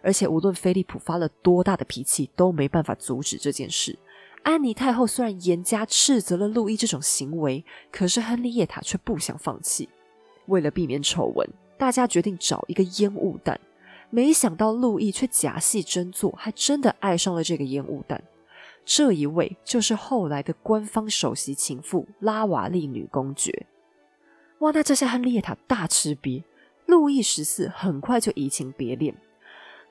而且，无论菲利普发了多大的脾气，都没办法阻止这件事。安妮太后虽然严加斥责了路易这种行为，可是亨利叶塔却不想放弃。为了避免丑闻。大家决定找一个烟雾弹，没想到路易却假戏真做，还真的爱上了这个烟雾弹。这一位就是后来的官方首席情妇拉瓦利女公爵。哇，那这下亨利叶塔大吃瘪，路易十四很快就移情别恋。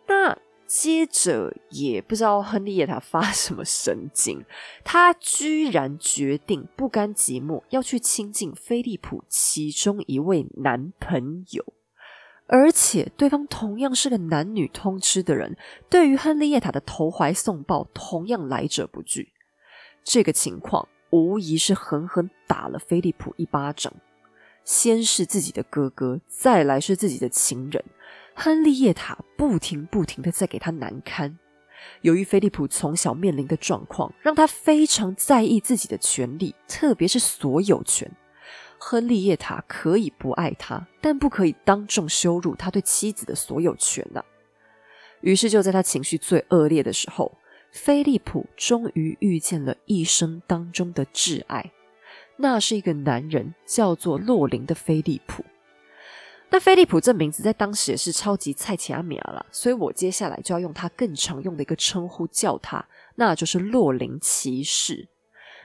那接着也不知道亨利叶塔发什么神经，他居然决定不甘寂寞，要去亲近菲利普其中一位男朋友。而且对方同样是个男女通吃的人，对于亨利叶塔的投怀送抱，同样来者不拒。这个情况无疑是狠狠打了菲利普一巴掌。先是自己的哥哥，再来是自己的情人，亨利叶塔不停不停的在给他难堪。由于菲利普从小面临的状况，让他非常在意自己的权利，特别是所有权。亨利叶塔可以不爱他，但不可以当众羞辱他对妻子的所有权呐。于是，就在他情绪最恶劣的时候，菲利普终于遇见了一生当中的挚爱，那是一个男人，叫做洛林的菲利普。那菲利普这名字在当时也是超级菜奇阿米亚了，所以我接下来就要用他更常用的一个称呼叫他，那就是洛林骑士。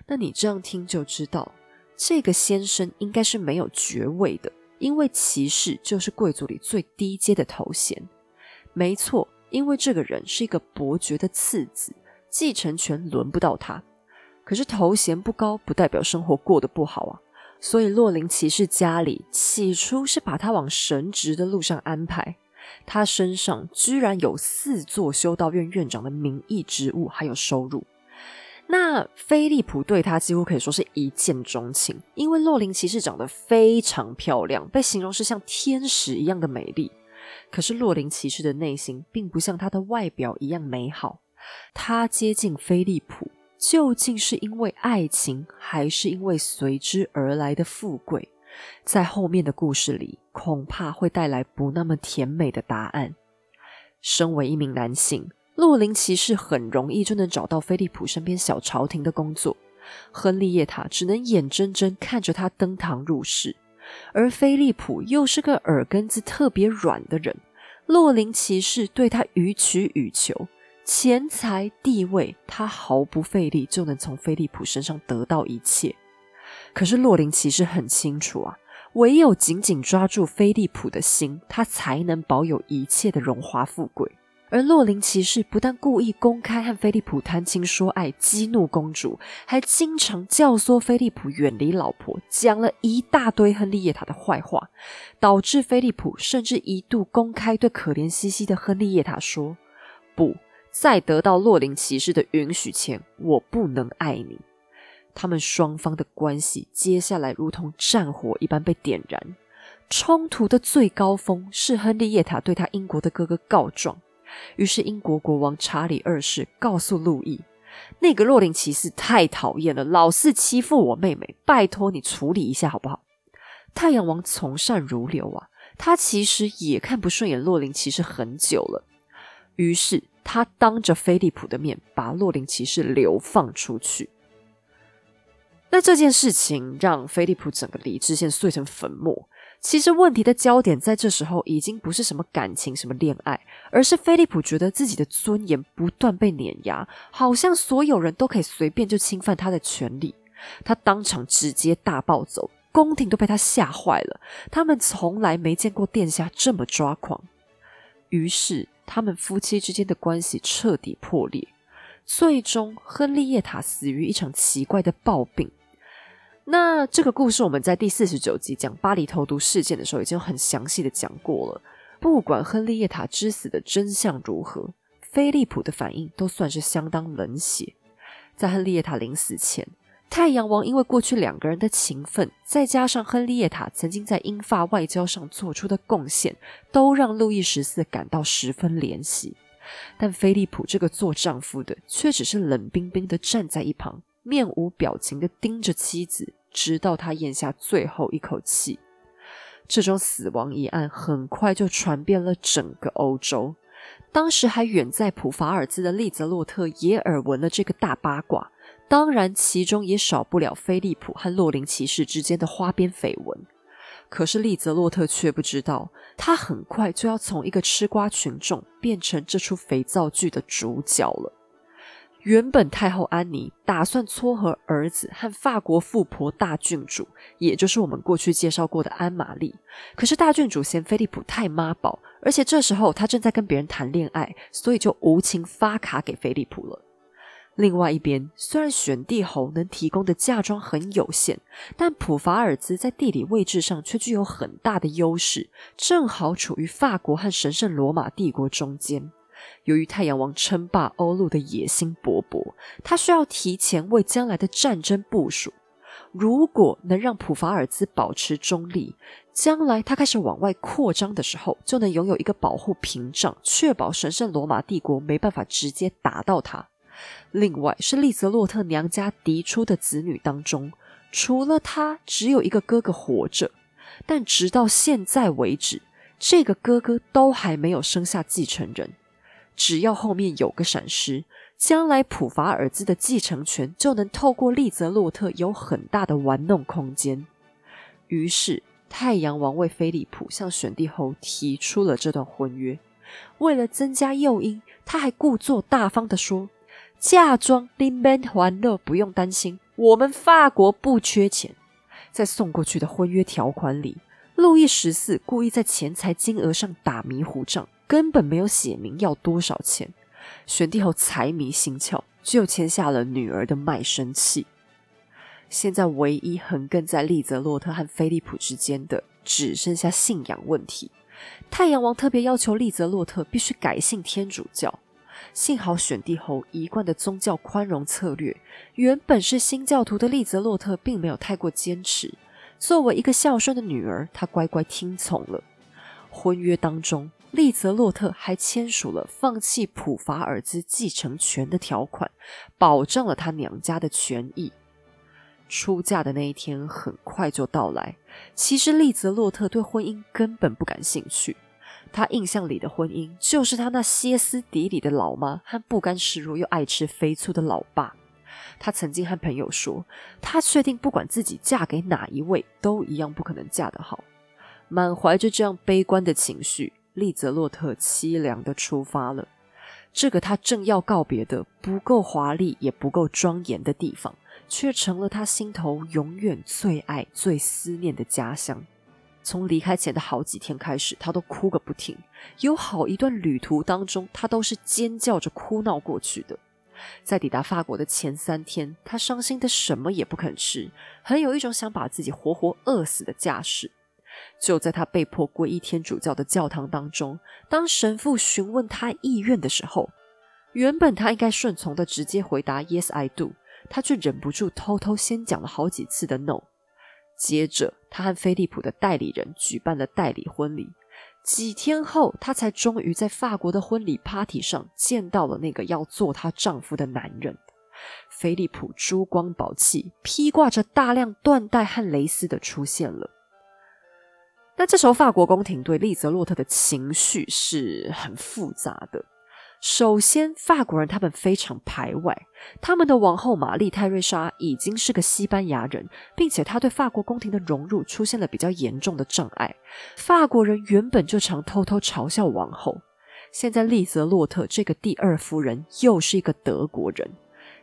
那你这样听就知道，这个先生应该是没有爵位的，因为骑士就是贵族里最低阶的头衔。没错，因为这个人是一个伯爵的次子，继承权轮不到他。可是头衔不高，不代表生活过得不好啊。所以洛林骑士家里起初是把他往神职的路上安排，他身上居然有四座修道院院长的名义职务，还有收入。那菲利普对他几乎可以说是一见钟情，因为洛林骑士长得非常漂亮，被形容是像天使一样的美丽。可是洛林骑士的内心并不像他的外表一样美好，他接近菲利普。究竟是因为爱情，还是因为随之而来的富贵？在后面的故事里，恐怕会带来不那么甜美的答案。身为一名男性，洛林骑士很容易就能找到菲利普身边小朝廷的工作。亨利叶塔只能眼睁睁看着他登堂入室，而菲利普又是个耳根子特别软的人。洛林骑士对他予取予求。钱财地位，他毫不费力就能从菲利普身上得到一切。可是洛林骑士很清楚啊，唯有紧紧抓住菲利普的心，他才能保有一切的荣华富贵。而洛林骑士不但故意公开和菲利普谈情说爱，激怒公主，还经常教唆菲利普远离老婆，讲了一大堆亨利叶塔的坏话，导致菲利普甚至一度公开对可怜兮兮的亨利叶塔说：“不。”在得到洛林骑士的允许前，我不能爱你。他们双方的关系接下来如同战火一般被点燃。冲突的最高峰是亨利叶塔对他英国的哥哥告状，于是英国国王查理二世告诉路易，那个洛林骑士太讨厌了，老是欺负我妹妹，拜托你处理一下好不好？太阳王从善如流啊，他其实也看不顺眼洛林骑士很久了，于是。他当着菲利普的面把洛林骑士流放出去，那这件事情让菲利普整个理智线碎成粉末。其实问题的焦点在这时候已经不是什么感情、什么恋爱，而是菲利普觉得自己的尊严不断被碾压，好像所有人都可以随便就侵犯他的权利。他当场直接大暴走，宫廷都被他吓坏了。他们从来没见过殿下这么抓狂，于是。他们夫妻之间的关系彻底破裂，最终亨利叶塔死于一场奇怪的暴病。那这个故事我们在第四十九集讲巴黎投毒事件的时候已经很详细的讲过了。不管亨利叶塔之死的真相如何，菲利普的反应都算是相当冷血。在亨利叶塔临死前。太阳王因为过去两个人的情分，再加上亨利叶塔曾经在英法外交上做出的贡献，都让路易十四感到十分怜惜。但菲利普这个做丈夫的，却只是冷冰冰的站在一旁，面无表情的盯着妻子，直到他咽下最后一口气。这种死亡一案很快就传遍了整个欧洲，当时还远在普法尔兹的利泽洛特也耳闻了这个大八卦。当然，其中也少不了菲利普和洛林骑士之间的花边绯闻。可是利泽洛特却不知道，他很快就要从一个吃瓜群众变成这出肥皂剧的主角了。原本太后安妮打算撮合儿子和法国富婆大郡主，也就是我们过去介绍过的安玛丽。可是大郡主嫌菲利普太妈宝，而且这时候他正在跟别人谈恋爱，所以就无情发卡给菲利普了。另外一边，虽然选帝侯能提供的嫁妆很有限，但普法尔兹在地理位置上却具有很大的优势，正好处于法国和神圣罗马帝国中间。由于太阳王称霸欧陆的野心勃勃，他需要提前为将来的战争部署。如果能让普法尔兹保持中立，将来他开始往外扩张的时候，就能拥有一个保护屏障，确保神圣罗马帝国没办法直接打到他。另外是利泽洛特娘家嫡出的子女当中，除了他，只有一个哥哥活着，但直到现在为止，这个哥哥都还没有生下继承人。只要后面有个闪失，将来普法尔兹的继承权就能透过利泽洛特有很大的玩弄空间。于是，太阳王为菲利普向选帝后提出了这段婚约。为了增加诱因，他还故作大方的说：“嫁妆林边还乐，不用担心，我们法国不缺钱。”在送过去的婚约条款里，路易十四故意在钱财金额上打迷糊仗。根本没有写明要多少钱，选帝后财迷心窍，就签下了女儿的卖身契。现在唯一横亘在利泽洛特和菲利普之间的，只剩下信仰问题。太阳王特别要求利泽洛特必须改信天主教。幸好选帝后一贯的宗教宽容策略，原本是新教徒的利泽洛特并没有太过坚持。作为一个孝顺的女儿，她乖乖听从了。婚约当中。利泽洛特还签署了放弃普法尔兹继承权的条款，保障了他娘家的权益。出嫁的那一天很快就到来。其实利泽洛特对婚姻根本不感兴趣，他印象里的婚姻就是他那歇斯底里的老妈和不甘示弱又爱吃肥醋的老爸。他曾经和朋友说，他确定不管自己嫁给哪一位，都一样不可能嫁得好。满怀着这样悲观的情绪。利泽洛特凄凉的出发了，这个他正要告别的不够华丽也不够庄严的地方，却成了他心头永远最爱、最思念的家乡。从离开前的好几天开始，他都哭个不停。有好一段旅途当中，他都是尖叫着哭闹过去的。在抵达法国的前三天，他伤心的什么也不肯吃，很有一种想把自己活活饿死的架势。就在他被迫皈依天主教的教堂当中，当神父询问他意愿的时候，原本他应该顺从的直接回答 “Yes, I do”，他却忍不住偷偷先讲了好几次的 “No”。接着，他和菲利普的代理人举办了代理婚礼。几天后，他才终于在法国的婚礼 party 上见到了那个要做她丈夫的男人。菲利普珠光宝气、披挂着大量缎带和蕾丝的出现了。那这时候，法国宫廷对利泽洛特的情绪是很复杂的。首先，法国人他们非常排外，他们的王后玛丽泰瑞莎已经是个西班牙人，并且她对法国宫廷的融入出现了比较严重的障碍。法国人原本就常偷偷嘲笑王后，现在利泽洛特这个第二夫人又是一个德国人，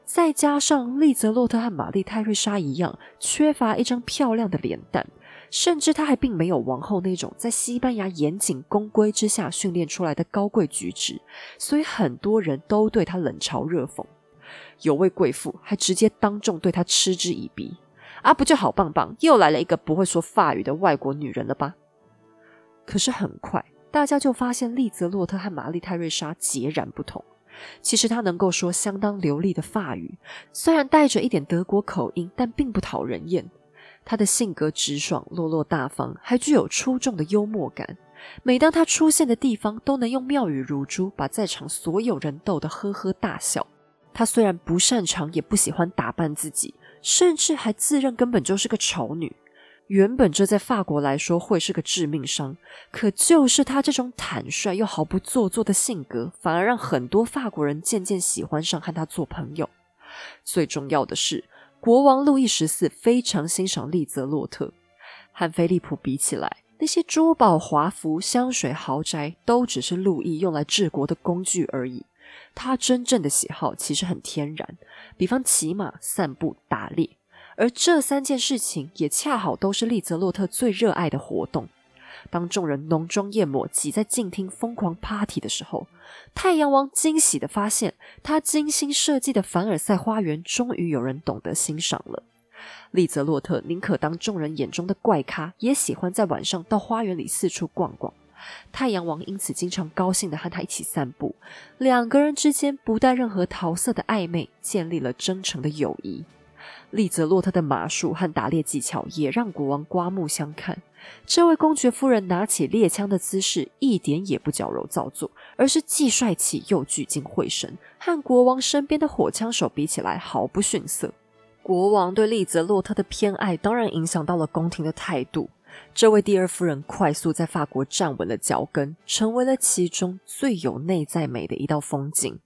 再加上利泽洛特和玛丽泰瑞莎一样，缺乏一张漂亮的脸蛋。甚至他还并没有王后那种在西班牙严谨宫规之下训练出来的高贵举止，所以很多人都对他冷嘲热讽。有位贵妇还直接当众对他嗤之以鼻：“啊，不就好棒棒，又来了一个不会说法语的外国女人了吧？”可是很快，大家就发现利泽洛特和玛丽泰瑞莎截然不同。其实他能够说相当流利的法语，虽然带着一点德国口音，但并不讨人厌。他的性格直爽、落落大方，还具有出众的幽默感。每当他出现的地方，都能用妙语如珠把在场所有人逗得呵呵大笑。他虽然不擅长，也不喜欢打扮自己，甚至还自认根本就是个丑女。原本这在法国来说会是个致命伤，可就是他这种坦率又毫不做作的性格，反而让很多法国人渐渐喜欢上和他做朋友。最重要的是。国王路易十四非常欣赏利泽洛特，和菲利普比起来，那些珠宝、华服、香水、豪宅都只是路易用来治国的工具而已。他真正的喜好其实很天然，比方骑马、散步、打猎，而这三件事情也恰好都是利泽洛特最热爱的活动。当众人浓妆艳抹挤在静厅疯狂 party 的时候，太阳王惊喜的发现，他精心设计的凡尔赛花园终于有人懂得欣赏了。利泽洛特宁可当众人眼中的怪咖，也喜欢在晚上到花园里四处逛逛。太阳王因此经常高兴的和他一起散步，两个人之间不带任何桃色的暧昧，建立了真诚的友谊。利泽洛特的马术和打猎技巧也让国王刮目相看。这位公爵夫人拿起猎枪的姿势一点也不矫揉造作，而是既帅气又聚精会神，和国王身边的火枪手比起来毫不逊色。国王对利泽洛特的偏爱当然影响到了宫廷的态度。这位第二夫人快速在法国站稳了脚跟，成为了其中最有内在美的一道风景。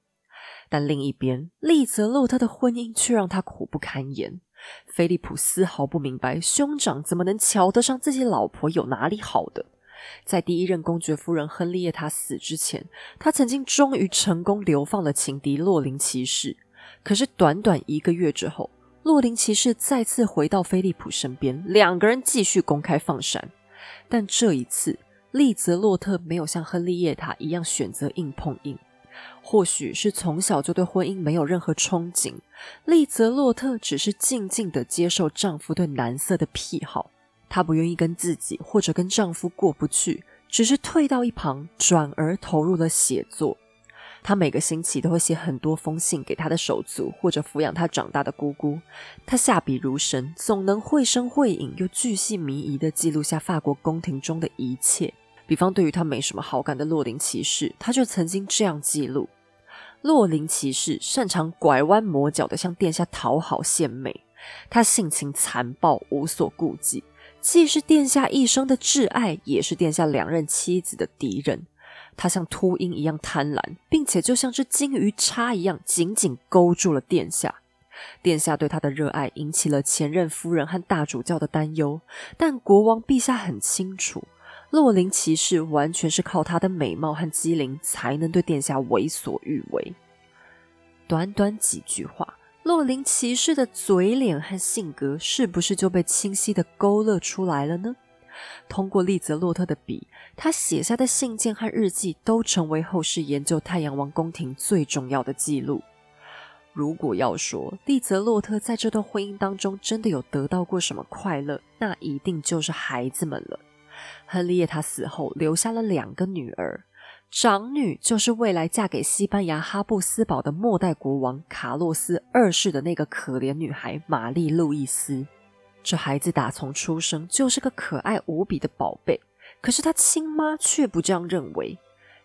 但另一边，利泽洛特的婚姻却让他苦不堪言。菲利普丝毫不明白，兄长怎么能瞧得上自己老婆有哪里好的。在第一任公爵夫人亨利叶塔死之前，他曾经终于成功流放了情敌洛林骑士。可是短短一个月之后，洛林骑士再次回到菲利普身边，两个人继续公开放闪。但这一次，利泽洛特没有像亨利叶塔一样选择硬碰硬。或许是从小就对婚姻没有任何憧憬，利泽洛特只是静静的接受丈夫对男色的癖好。她不愿意跟自己或者跟丈夫过不去，只是退到一旁，转而投入了写作。她每个星期都会写很多封信给她的手足或者抚养她长大的姑姑。她下笔如神，总能绘声绘影又巨细靡遗的记录下法国宫廷中的一切。比方，对于他没什么好感的洛林骑士，他就曾经这样记录：洛林骑士擅长拐弯抹角的向殿下讨好献媚，他性情残暴，无所顾忌，既是殿下一生的挚爱，也是殿下两任妻子的敌人。他像秃鹰一样贪婪，并且就像只金鱼叉一样紧紧勾住了殿下。殿下对他的热爱引起了前任夫人和大主教的担忧，但国王陛下很清楚。洛林骑士完全是靠她的美貌和机灵，才能对殿下为所欲为。短短几句话，洛林骑士的嘴脸和性格是不是就被清晰的勾勒出来了呢？通过利泽洛特的笔，他写下的信件和日记都成为后世研究太阳王宫廷最重要的记录。如果要说利泽洛特在这段婚姻当中真的有得到过什么快乐，那一定就是孩子们了。亨利叶塔死后留下了两个女儿，长女就是未来嫁给西班牙哈布斯堡的末代国王卡洛斯二世的那个可怜女孩玛丽路易斯。这孩子打从出生就是个可爱无比的宝贝，可是他亲妈却不这样认为。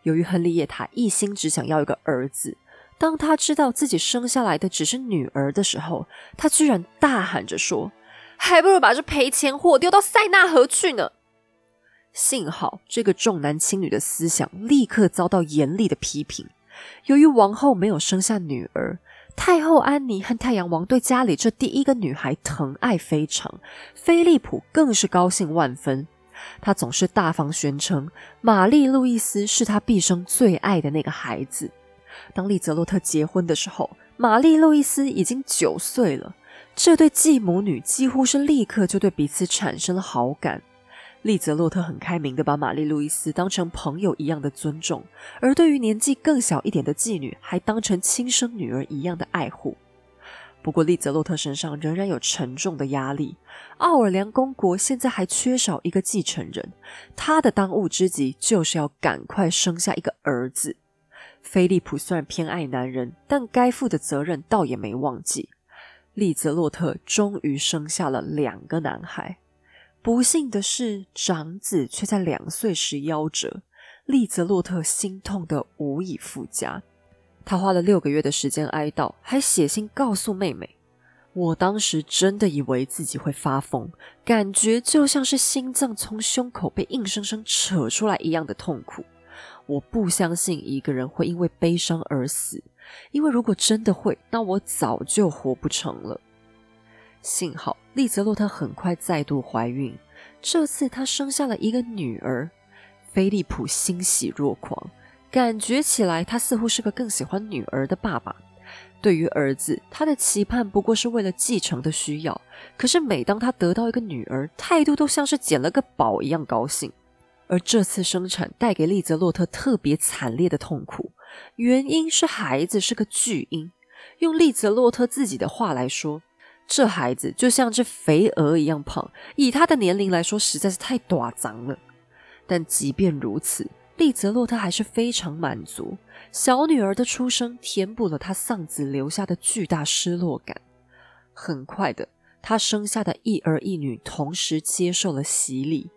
由于亨利叶塔一心只想要一个儿子，当他知道自己生下来的只是女儿的时候，他居然大喊着说：“还不如把这赔钱货丢到塞纳河去呢！”幸好，这个重男轻女的思想立刻遭到严厉的批评。由于王后没有生下女儿，太后安妮和太阳王对家里这第一个女孩疼爱非常，菲利普更是高兴万分。他总是大方宣称，玛丽路易斯是他毕生最爱的那个孩子。当利泽洛特结婚的时候，玛丽路易斯已经九岁了。这对继母女几乎是立刻就对彼此产生了好感。利泽洛特很开明的把玛丽路易斯当成朋友一样的尊重，而对于年纪更小一点的妓女，还当成亲生女儿一样的爱护。不过，利泽洛特身上仍然有沉重的压力。奥尔良公国现在还缺少一个继承人，他的当务之急就是要赶快生下一个儿子。菲利普虽然偏爱男人，但该负的责任倒也没忘记。利泽洛特终于生下了两个男孩。不幸的是，长子却在两岁时夭折。利泽洛特心痛的无以复加，他花了六个月的时间哀悼，还写信告诉妹妹：“我当时真的以为自己会发疯，感觉就像是心脏从胸口被硬生生扯出来一样的痛苦。我不相信一个人会因为悲伤而死，因为如果真的会，那我早就活不成了。”幸好丽泽洛特很快再度怀孕，这次她生下了一个女儿。菲利普欣喜若狂，感觉起来他似乎是个更喜欢女儿的爸爸。对于儿子，他的期盼不过是为了继承的需要。可是每当他得到一个女儿，态度都像是捡了个宝一样高兴。而这次生产带给丽泽洛特特别惨烈的痛苦，原因是孩子是个巨婴。用丽泽洛特自己的话来说。这孩子就像只肥鹅一样胖，以他的年龄来说，实在是太短脏了。但即便如此，利泽洛特还是非常满足。小女儿的出生填补了他丧子留下的巨大失落感。很快的，他生下的一儿一女同时接受了洗礼，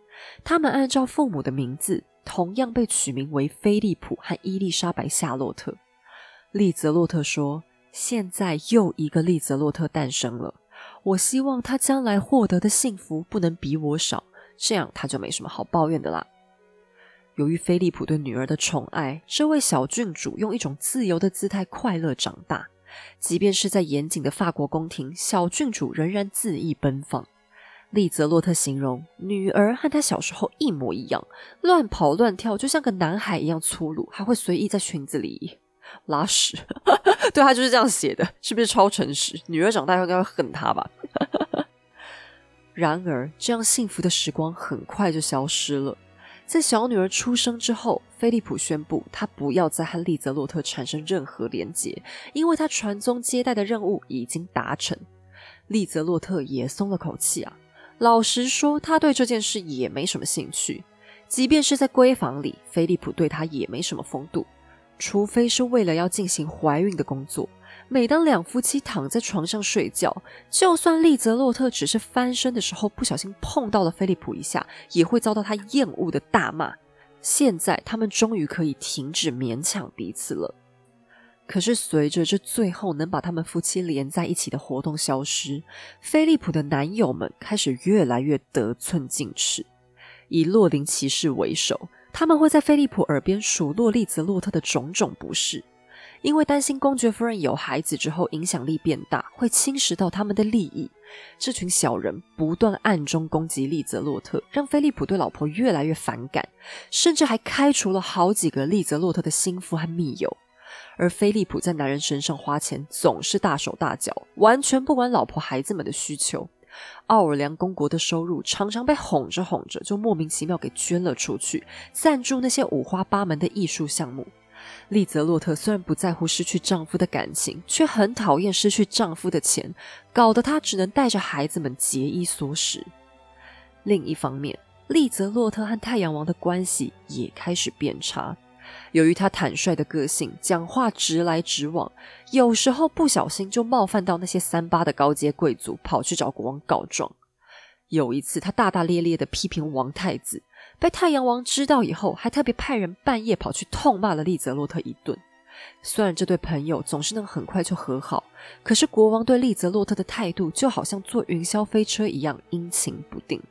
他们按照父母的名字，同样被取名为菲利普和伊丽莎白·夏洛特。利泽洛特说：“现在又一个利泽洛特诞生了。”我希望他将来获得的幸福不能比我少，这样他就没什么好抱怨的啦。由于菲利普对女儿的宠爱，这位小郡主用一种自由的姿态快乐长大。即便是在严谨的法国宫廷，小郡主仍然恣意奔放。利泽洛特形容女儿和他小时候一模一样，乱跑乱跳，就像个男孩一样粗鲁，还会随意在裙子里拉屎。对他就是这样写的，是不是超诚实？女儿长大后应该会恨他吧？然而，这样幸福的时光很快就消失了。在小女儿出生之后，菲利普宣布他不要再和利泽洛特产生任何连结，因为他传宗接代的任务已经达成。利泽洛特也松了口气啊。老实说，他对这件事也没什么兴趣。即便是在闺房里，菲利普对他也没什么风度，除非是为了要进行怀孕的工作。每当两夫妻躺在床上睡觉，就算利泽洛特只是翻身的时候不小心碰到了菲利普一下，也会遭到他厌恶的大骂。现在他们终于可以停止勉强彼此了。可是随着这最后能把他们夫妻连在一起的活动消失，菲利普的男友们开始越来越得寸进尺。以洛林骑士为首，他们会在菲利普耳边数落利泽洛特的种种不是。因为担心公爵夫人有孩子之后影响力变大，会侵蚀到他们的利益，这群小人不断暗中攻击利泽洛特，让菲利普对老婆越来越反感，甚至还开除了好几个利泽洛特的心腹和密友。而菲利普在男人身上花钱总是大手大脚，完全不管老婆孩子们的需求。奥尔良公国的收入常常被哄着哄着就莫名其妙给捐了出去，赞助那些五花八门的艺术项目。丽泽洛特虽然不在乎失去丈夫的感情，却很讨厌失去丈夫的钱，搞得她只能带着孩子们节衣缩食。另一方面，丽泽洛特和太阳王的关系也开始变差。由于他坦率的个性，讲话直来直往，有时候不小心就冒犯到那些三八的高阶贵族，跑去找国王告状。有一次，他大大咧咧的批评王太子。被太阳王知道以后，还特别派人半夜跑去痛骂了利泽洛特一顿。虽然这对朋友总是能很快就和好，可是国王对利泽洛特的态度就好像坐云霄飞车一样阴晴不定。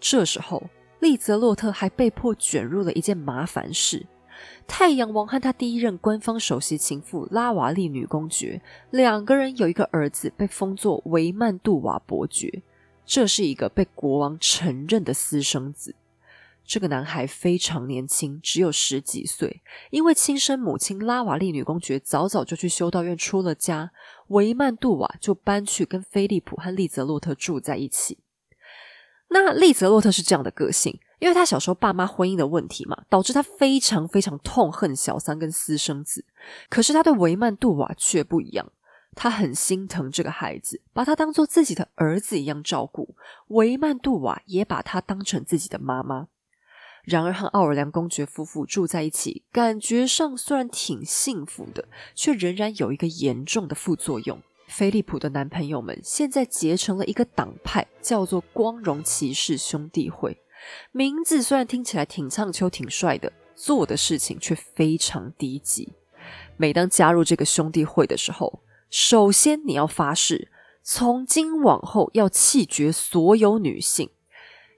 这时候，利泽洛特还被迫卷入了一件麻烦事：太阳王和他第一任官方首席情妇拉瓦利女公爵两个人有一个儿子被封作维曼杜瓦伯爵，这是一个被国王承认的私生子。这个男孩非常年轻，只有十几岁。因为亲生母亲拉瓦利女公爵早早就去修道院出了家，维曼杜瓦就搬去跟菲利普和利泽洛特住在一起。那利泽洛特是这样的个性，因为他小时候爸妈婚姻的问题嘛，导致他非常非常痛恨小三跟私生子。可是他对维曼杜瓦却不一样，他很心疼这个孩子，把他当做自己的儿子一样照顾。维曼杜瓦也把他当成自己的妈妈。然而，和奥尔良公爵夫妇住在一起，感觉上虽然挺幸福的，却仍然有一个严重的副作用。菲利普的男朋友们现在结成了一个党派，叫做“光荣骑士兄弟会”。名字虽然听起来挺唱秋、挺帅的，做的事情却非常低级。每当加入这个兄弟会的时候，首先你要发誓，从今往后要弃绝所有女性。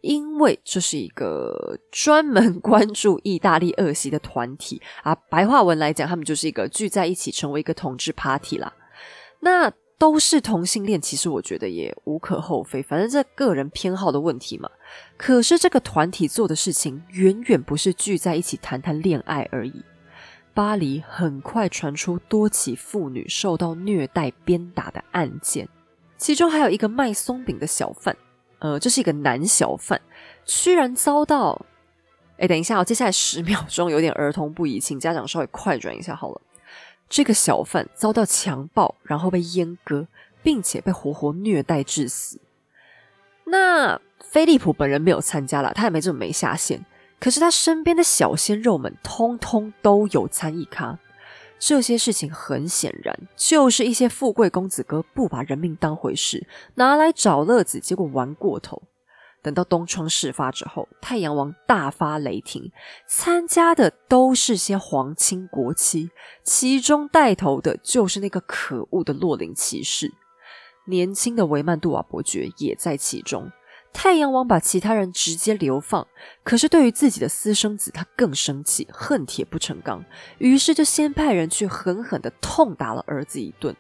因为这是一个 专门关注意大利恶习的团体啊，白话文来讲，他们就是一个聚在一起成为一个同志 party 啦。那都是同性恋，其实我觉得也无可厚非，反正这个人偏好的问题嘛。可是这个团体做的事情远远不是聚在一起谈谈恋爱而已。巴黎很快传出多起妇女受到虐待鞭打的案件，其中还有一个卖松饼的小贩。呃，这是一个男小贩，居然遭到……哎，等一下哦，接下来十秒钟有点儿童不宜，请家长稍微快转一下好了。这个小贩遭到强暴，然后被阉割，并且被活活虐待致死。那菲利普本人没有参加了，他也没这么没下线。可是他身边的小鲜肉们，通通都有参与咖。这些事情很显然就是一些富贵公子哥不把人命当回事，拿来找乐子，结果玩过头。等到东窗事发之后，太阳王大发雷霆，参加的都是些皇亲国戚，其中带头的就是那个可恶的洛林骑士。年轻的维曼杜瓦伯爵也在其中。太阳王把其他人直接流放，可是对于自己的私生子，他更生气，恨铁不成钢，于是就先派人去狠狠的痛打了儿子一顿。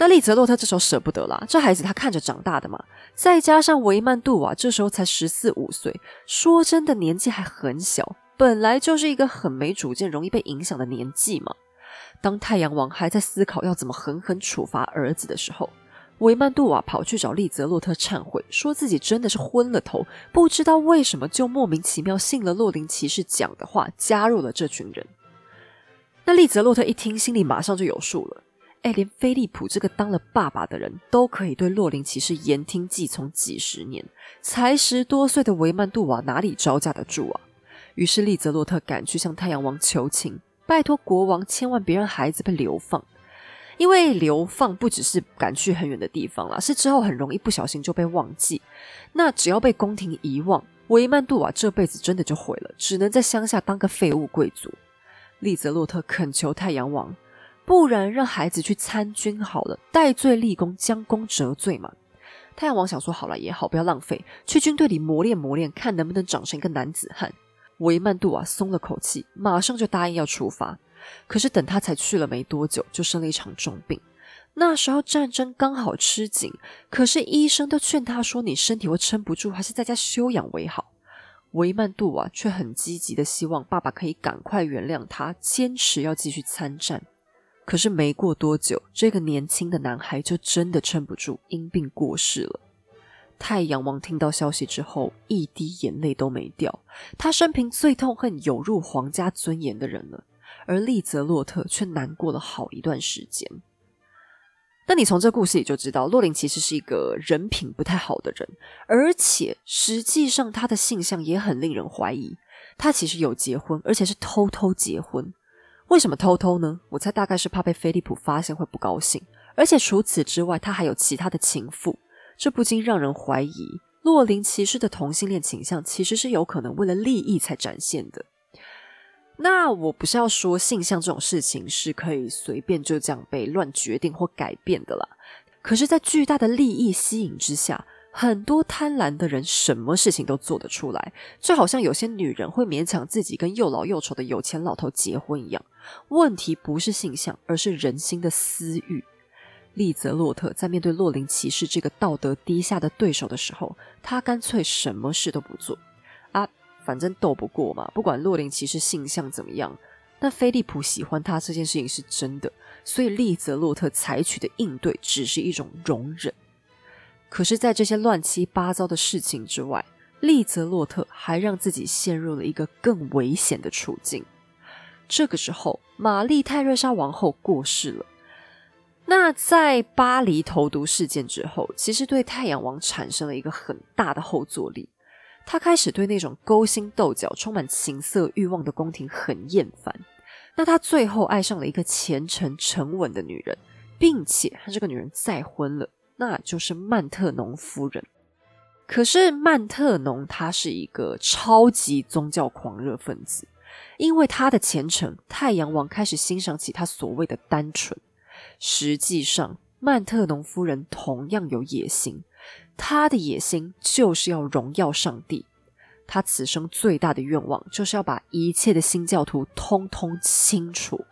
那利泽洛特这时候舍不得啦，这孩子他看着长大的嘛，再加上维曼杜瓦这时候才十四五岁，说真的年纪还很小，本来就是一个很没主见、容易被影响的年纪嘛。当太阳王还在思考要怎么狠狠处罚儿子的时候，维曼杜瓦跑去找利泽洛特忏悔，说自己真的是昏了头，不知道为什么就莫名其妙信了洛林骑士讲的话，加入了这群人。那利泽洛特一听，心里马上就有数了。哎，连菲利普这个当了爸爸的人都可以对洛林骑士言听计从几十年，才十多岁的维曼杜瓦哪里招架得住啊？于是利泽洛特赶去向太阳王求情，拜托国王千万别让孩子被流放。因为流放不只是赶去很远的地方啦，是之后很容易不小心就被忘记。那只要被宫廷遗忘，维曼杜瓦这辈子真的就毁了，只能在乡下当个废物贵族。利泽洛特恳求太阳王，不然让孩子去参军好了，戴罪立功，将功折罪嘛。太阳王想说好了也好，不要浪费，去军队里磨练磨练，看能不能长成一个男子汉。维曼杜瓦松了口气，马上就答应要出发。可是等他才去了没多久，就生了一场重病。那时候战争刚好吃紧，可是医生都劝他说：“你身体会撑不住，还是在家休养为好。”维曼杜瓦却很积极的希望爸爸可以赶快原谅他，坚持要继续参战。可是没过多久，这个年轻的男孩就真的撑不住，因病过世了。太阳王听到消息之后，一滴眼泪都没掉。他生平最痛恨有入皇家尊严的人了。而利泽洛特却难过了好一段时间。那你从这故事里就知道，洛林其实是一个人品不太好的人，而且实际上他的性向也很令人怀疑。他其实有结婚，而且是偷偷结婚。为什么偷偷呢？我猜大概是怕被菲利普发现会不高兴。而且除此之外，他还有其他的情妇，这不禁让人怀疑，洛林骑士的同性恋倾向其实是有可能为了利益才展现的。那我不是要说性向这种事情是可以随便就这样被乱决定或改变的啦。可是，在巨大的利益吸引之下，很多贪婪的人什么事情都做得出来，就好像有些女人会勉强自己跟又老又丑的有钱老头结婚一样。问题不是性向，而是人心的私欲。利泽洛特在面对洛林骑士这个道德低下的对手的时候，他干脆什么事都不做啊。反正斗不过嘛，不管洛林骑士性向怎么样，但菲利普喜欢他这件事情是真的，所以利泽洛特采取的应对只是一种容忍。可是，在这些乱七八糟的事情之外，利泽洛特还让自己陷入了一个更危险的处境。这个时候，玛丽泰瑞莎王后过世了。那在巴黎投毒事件之后，其实对太阳王产生了一个很大的后坐力。他开始对那种勾心斗角、充满情色欲望的宫廷很厌烦。那他最后爱上了一个虔诚沉稳的女人，并且和这个女人再婚了，那就是曼特农夫人。可是曼特农他是一个超级宗教狂热分子，因为他的虔诚，太阳王开始欣赏起他所谓的单纯。实际上，曼特农夫人同样有野心。他的野心就是要荣耀上帝。他此生最大的愿望就是要把一切的新教徒通通清除。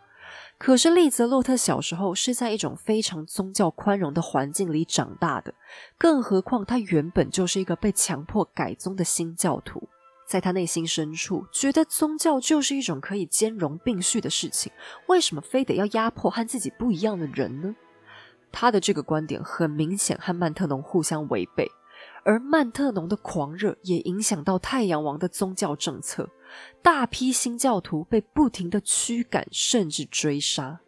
可是利泽洛特小时候是在一种非常宗教宽容的环境里长大的，更何况他原本就是一个被强迫改宗的新教徒。在他内心深处，觉得宗教就是一种可以兼容并蓄的事情。为什么非得要压迫和自己不一样的人呢？他的这个观点很明显和曼特农互相违背，而曼特农的狂热也影响到太阳王的宗教政策，大批新教徒被不停的驱赶甚至追杀。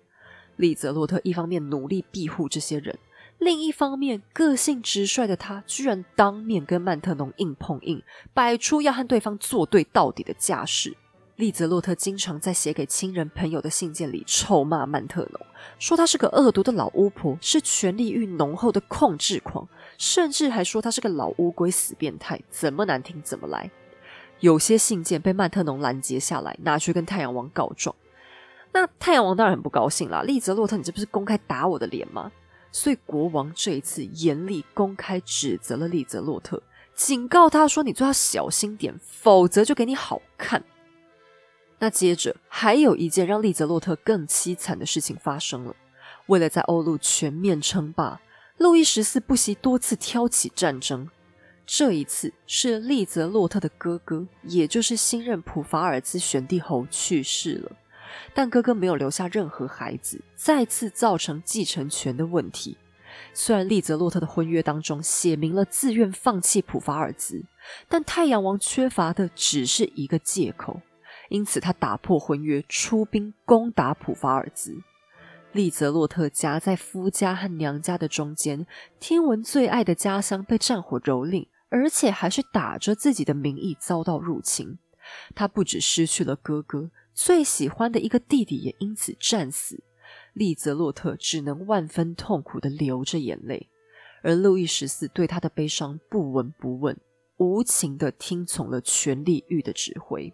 利泽洛特一方面努力庇护这些人，另一方面个性直率的他居然当面跟曼特农硬碰硬，摆出要和对方作对到底的架势。利泽洛特经常在写给亲人朋友的信件里臭骂曼特农，说他是个恶毒的老巫婆，是权力欲浓厚的控制狂，甚至还说他是个老乌龟、死变态，怎么难听怎么来。有些信件被曼特农拦截下来，拿去跟太阳王告状。那太阳王当然很不高兴啦，利泽洛特，你这不是公开打我的脸吗？所以国王这一次严厉公开指责了利泽洛特，警告他说：“你最好小心点，否则就给你好看。”那接着还有一件让利泽洛特更凄惨的事情发生了。为了在欧陆全面称霸，路易十四不惜多次挑起战争。这一次是利泽洛特的哥哥，也就是新任普法尔兹选帝侯去世了，但哥哥没有留下任何孩子，再次造成继承权的问题。虽然利泽洛特的婚约当中写明了自愿放弃普法尔兹，但太阳王缺乏的只是一个借口，因此他打破婚约，出兵攻打普法尔兹。利泽洛特夹在夫家和娘家的中间，听闻最爱的家乡被战火蹂躏。而且还是打着自己的名义遭到入侵，他不止失去了哥哥，最喜欢的一个弟弟也因此战死。利泽洛特只能万分痛苦的流着眼泪，而路易十四对他的悲伤不闻不问，无情的听从了权力欲的指挥。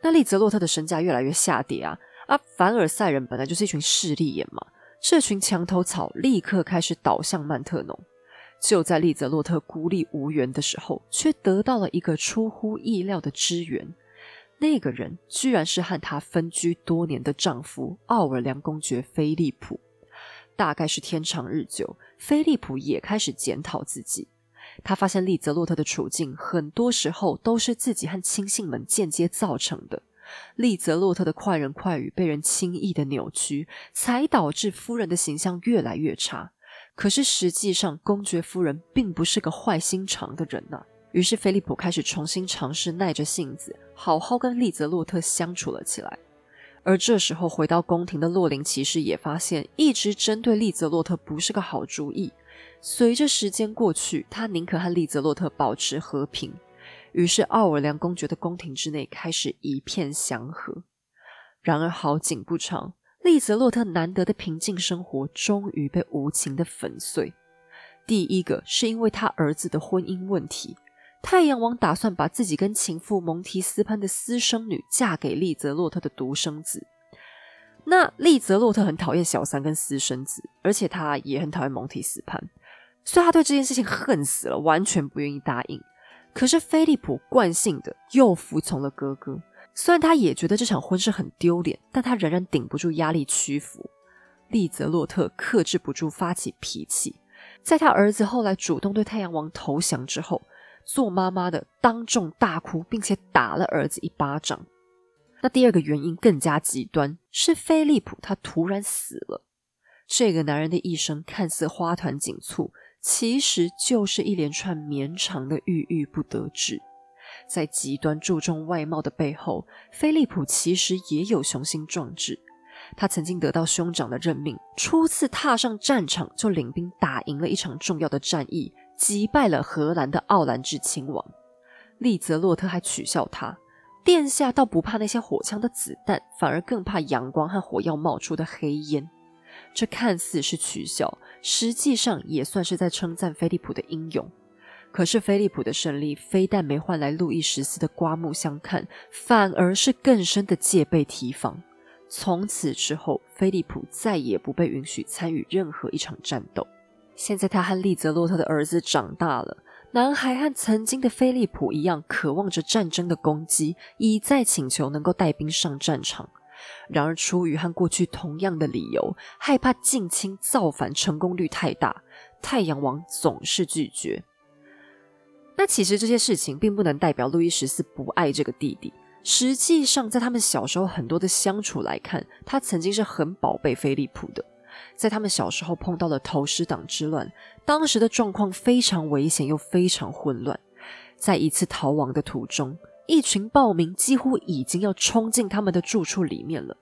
那利泽洛特的身价越来越下跌啊！啊，凡尔赛人本来就是一群势利眼嘛，这群墙头草立刻开始倒向曼特农。就在利泽洛特孤立无援的时候，却得到了一个出乎意料的支援。那个人居然是和他分居多年的丈夫奥尔良公爵菲利普。大概是天长日久，菲利普也开始检讨自己。他发现利泽洛特的处境很多时候都是自己和亲信们间接造成的。利泽洛特的快人快语被人轻易的扭曲，才导致夫人的形象越来越差。可是实际上，公爵夫人并不是个坏心肠的人呐。于是，菲利普开始重新尝试耐着性子，好好跟利泽洛特相处了起来。而这时候，回到宫廷的洛林骑士也发现，一直针对利泽洛特不是个好主意。随着时间过去，他宁可和利泽洛特保持和平。于是，奥尔良公爵的宫廷之内开始一片祥和。然而，好景不长。利泽洛特难得的平静生活终于被无情的粉碎。第一个是因为他儿子的婚姻问题，太阳王打算把自己跟情妇蒙提斯潘的私生女嫁给利泽洛特的独生子。那利泽洛特很讨厌小三跟私生子，而且他也很讨厌蒙提斯潘，所以他对这件事情恨死了，完全不愿意答应。可是菲利普惯性的又服从了哥哥。虽然他也觉得这场婚事很丢脸，但他仍然顶不住压力屈服。利泽洛特克制不住发起脾气，在他儿子后来主动对太阳王投降之后，做妈妈的当众大哭，并且打了儿子一巴掌。那第二个原因更加极端，是菲利普他突然死了。这个男人的一生看似花团锦簇，其实就是一连串绵长的郁郁不得志。在极端注重外貌的背后，菲利普其实也有雄心壮志。他曾经得到兄长的任命，初次踏上战场就领兵打赢了一场重要的战役，击败了荷兰的奥兰治亲王。利泽洛特还取笑他：“殿下倒不怕那些火枪的子弹，反而更怕阳光和火药冒出的黑烟。”这看似是取笑，实际上也算是在称赞菲利普的英勇。可是，菲利普的胜利非但没换来路易十四的刮目相看，反而是更深的戒备提防。从此之后，菲利普再也不被允许参与任何一场战斗。现在，他和利泽洛特的儿子长大了，男孩和曾经的菲利普一样，渴望着战争的攻击，一再请求能够带兵上战场。然而，出于和过去同样的理由，害怕近亲造反成功率太大，太阳王总是拒绝。那其实这些事情并不能代表路易十四不爱这个弟弟。实际上，在他们小时候很多的相处来看，他曾经是很宝贝菲利普的。在他们小时候碰到了投石党之乱，当时的状况非常危险又非常混乱。在一次逃亡的途中，一群暴民几乎已经要冲进他们的住处里面了。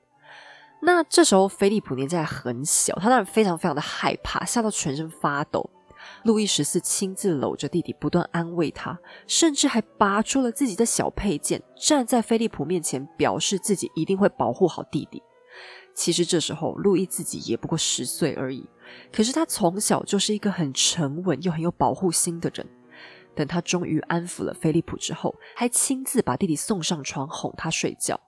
那这时候，菲利普年纪还很小，他当然非常非常的害怕，吓到全身发抖。路易十四亲自搂着弟弟，不断安慰他，甚至还拔出了自己的小佩剑，站在菲利普面前，表示自己一定会保护好弟弟。其实这时候，路易自己也不过十岁而已，可是他从小就是一个很沉稳又很有保护心的人。等他终于安抚了菲利普之后，还亲自把弟弟送上床，哄他睡觉。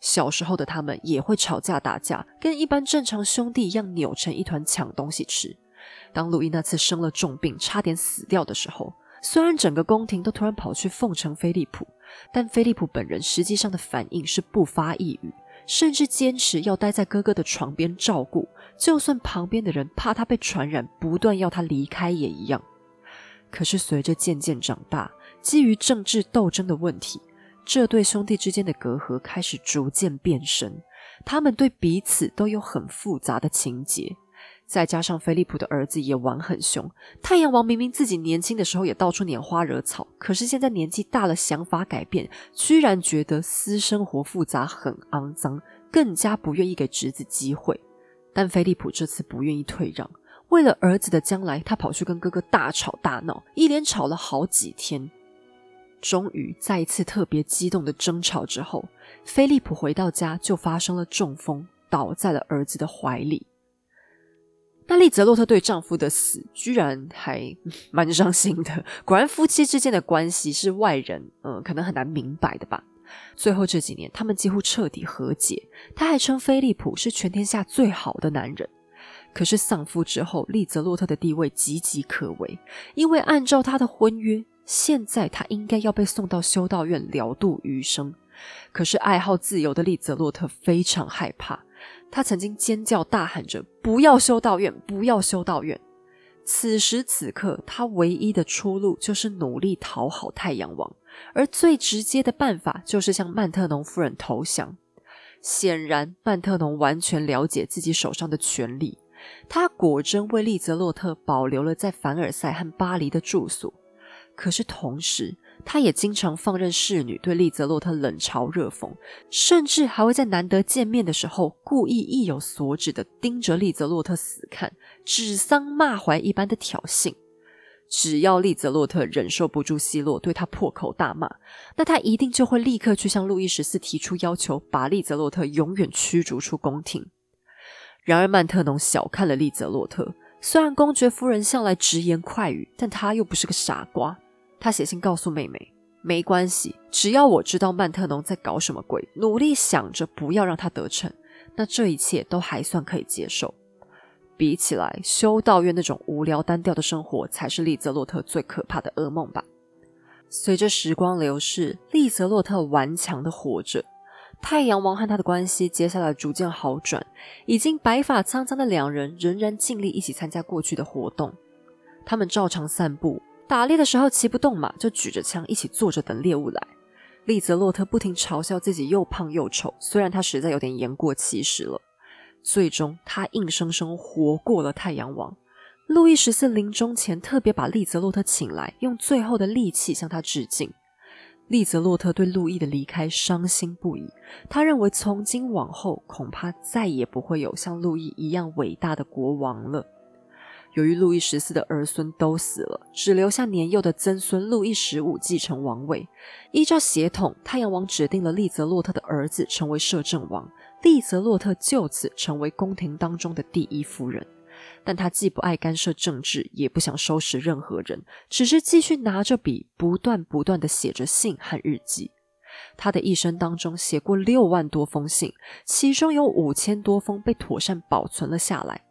小时候的他们也会吵架打架，跟一般正常兄弟一样扭成一团抢东西吃。当路易那次生了重病，差点死掉的时候，虽然整个宫廷都突然跑去奉承菲利普，但菲利普本人实际上的反应是不发一语，甚至坚持要待在哥哥的床边照顾，就算旁边的人怕他被传染，不断要他离开也一样。可是随着渐渐长大，基于政治斗争的问题，这对兄弟之间的隔阂开始逐渐变深，他们对彼此都有很复杂的情结。再加上菲利普的儿子也玩很凶，太阳王明明自己年轻的时候也到处拈花惹草，可是现在年纪大了，想法改变，居然觉得私生活复杂很肮脏，更加不愿意给侄子机会。但菲利普这次不愿意退让，为了儿子的将来，他跑去跟哥哥大吵大闹，一连吵了好几天。终于在一次特别激动的争吵之后，菲利普回到家就发生了中风，倒在了儿子的怀里。那丽泽洛特对丈夫的死居然还蛮伤心的。果然，夫妻之间的关系是外人嗯可能很难明白的吧。最后这几年，他们几乎彻底和解。他还称菲利普是全天下最好的男人。可是丧夫之后，丽泽洛特的地位岌岌可危，因为按照他的婚约，现在他应该要被送到修道院疗度余生。可是爱好自由的丽泽洛特非常害怕。他曾经尖叫大喊着：“不要修道院，不要修道院！”此时此刻，他唯一的出路就是努力讨好太阳王，而最直接的办法就是向曼特农夫人投降。显然，曼特农完全了解自己手上的权力，他果真为利泽洛特保留了在凡尔赛和巴黎的住所。可是同时，他也经常放任侍女对利泽洛特冷嘲热讽，甚至还会在难得见面的时候，故意意有所指的盯着利泽洛特死看，指桑骂槐一般的挑衅。只要利泽洛特忍受不住希洛对他破口大骂，那他一定就会立刻去向路易十四提出要求，把利泽洛特永远驱逐出宫廷。然而曼特农小看了利泽洛特，虽然公爵夫人向来直言快语，但他又不是个傻瓜。他写信告诉妹妹：“没关系，只要我知道曼特农在搞什么鬼，努力想着不要让他得逞，那这一切都还算可以接受。比起来，修道院那种无聊单调的生活，才是利泽洛特最可怕的噩梦吧。”随着时光流逝，利泽洛特顽强的活着。太阳王和他的关系接下来逐渐好转，已经白发苍苍的两人仍然尽力一起参加过去的活动，他们照常散步。打猎的时候骑不动马，就举着枪一起坐着等猎物来。利泽洛特不停嘲笑自己又胖又丑，虽然他实在有点言过其实了。最终，他硬生生活过了太阳王。路易十四临终前特别把利泽洛特请来，用最后的力气向他致敬。利泽洛特对路易的离开伤心不已，他认为从今往后恐怕再也不会有像路易一样伟大的国王了。由于路易十四的儿孙都死了，只留下年幼的曾孙路易十五继承王位。依照血统，太阳王指定了利泽洛特的儿子成为摄政王，利泽洛特就此成为宫廷当中的第一夫人。但他既不爱干涉政治，也不想收拾任何人，只是继续拿着笔，不断不断的写着信和日记。他的一生当中写过六万多封信，其中有五千多封被妥善保存了下来。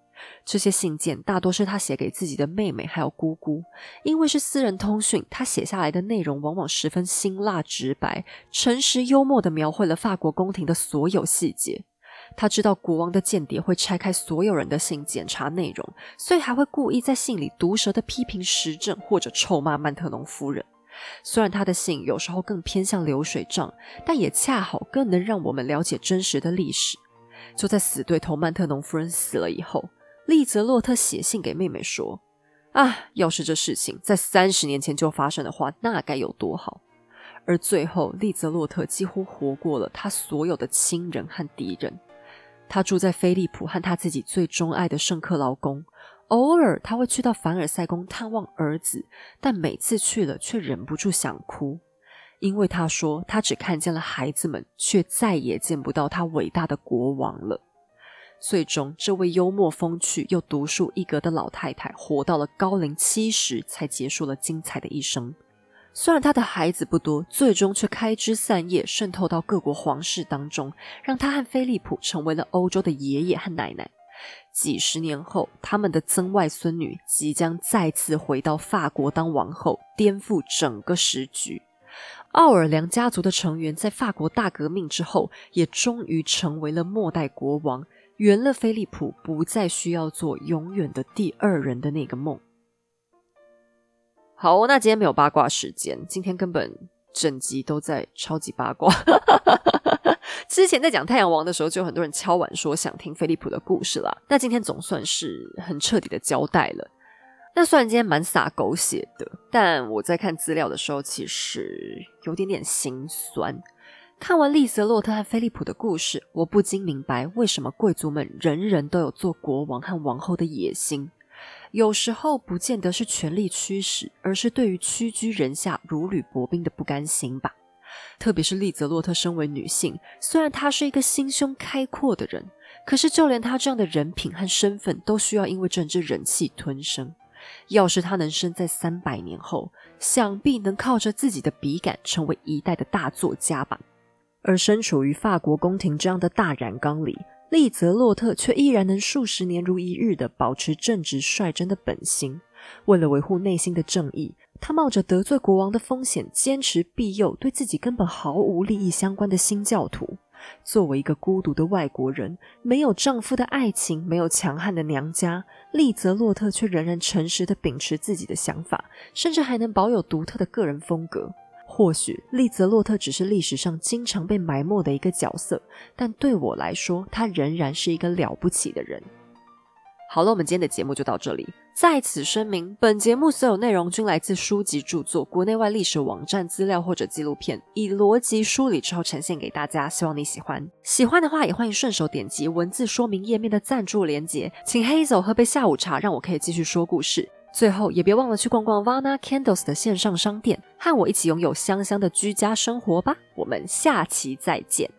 这些信件大多是他写给自己的妹妹还有姑姑，因为是私人通讯，他写下来的内容往往十分辛辣直白、诚实幽默地描绘了法国宫廷的所有细节。他知道国王的间谍会拆开所有人的信检查内容，所以还会故意在信里毒舌的批评时政或者臭骂曼特农夫人。虽然他的信有时候更偏向流水账，但也恰好更能让我们了解真实的历史。就在死对头曼特农夫人死了以后。利泽洛特写信给妹妹说：“啊，要是这事情在三十年前就发生的话，那该有多好！”而最后，利泽洛特几乎活过了他所有的亲人和敌人。他住在菲利普和他自己最钟爱的圣克劳宫，偶尔他会去到凡尔赛宫探望儿子，但每次去了却忍不住想哭，因为他说他只看见了孩子们，却再也见不到他伟大的国王了。最终，这位幽默风趣又独树一格的老太太活到了高龄七十，才结束了精彩的一生。虽然他的孩子不多，最终却开枝散叶，渗透到各国皇室当中，让他和菲利普成为了欧洲的爷爷和奶奶。几十年后，他们的曾外孙女即将再次回到法国当王后，颠覆整个时局。奥尔良家族的成员在法国大革命之后，也终于成为了末代国王，圆了菲利普不再需要做永远的第二人的那个梦。好，那今天没有八卦时间，今天根本整集都在超级八卦。之前在讲太阳王的时候，就有很多人敲碗说想听菲利普的故事啦。那今天总算是很彻底的交代了。那虽然今天蛮洒狗血的，但我在看资料的时候，其实有点点心酸。看完利泽洛特和菲利普的故事，我不禁明白为什么贵族们人人都有做国王和王后的野心。有时候不见得是权力驱使，而是对于屈居人下、如履薄冰的不甘心吧。特别是利泽洛特身为女性，虽然她是一个心胸开阔的人，可是就连她这样的人品和身份，都需要因为政治人气吞声。要是她能生在三百年后，想必能靠着自己的笔杆成为一代的大作家吧。而身处于法国宫廷这样的大染缸里，利泽洛特却依然能数十年如一日的保持正直率真的本心。为了维护内心的正义，他冒着得罪国王的风险，坚持庇佑对自己根本毫无利益相关的新教徒。作为一个孤独的外国人，没有丈夫的爱情，没有强悍的娘家，利泽洛特却仍然诚实的秉持自己的想法，甚至还能保有独特的个人风格。或许利泽洛特只是历史上经常被埋没的一个角色，但对我来说，他仍然是一个了不起的人。好了，我们今天的节目就到这里。在此声明，本节目所有内容均来自书籍著作、国内外历史网站资料或者纪录片，以逻辑梳理之后呈现给大家，希望你喜欢。喜欢的话，也欢迎顺手点击文字说明页面的赞助连结，请黑走喝杯下午茶，让我可以继续说故事。最后，也别忘了去逛逛 Vana Candles 的线上商店，和我一起拥有香香的居家生活吧。我们下期再见。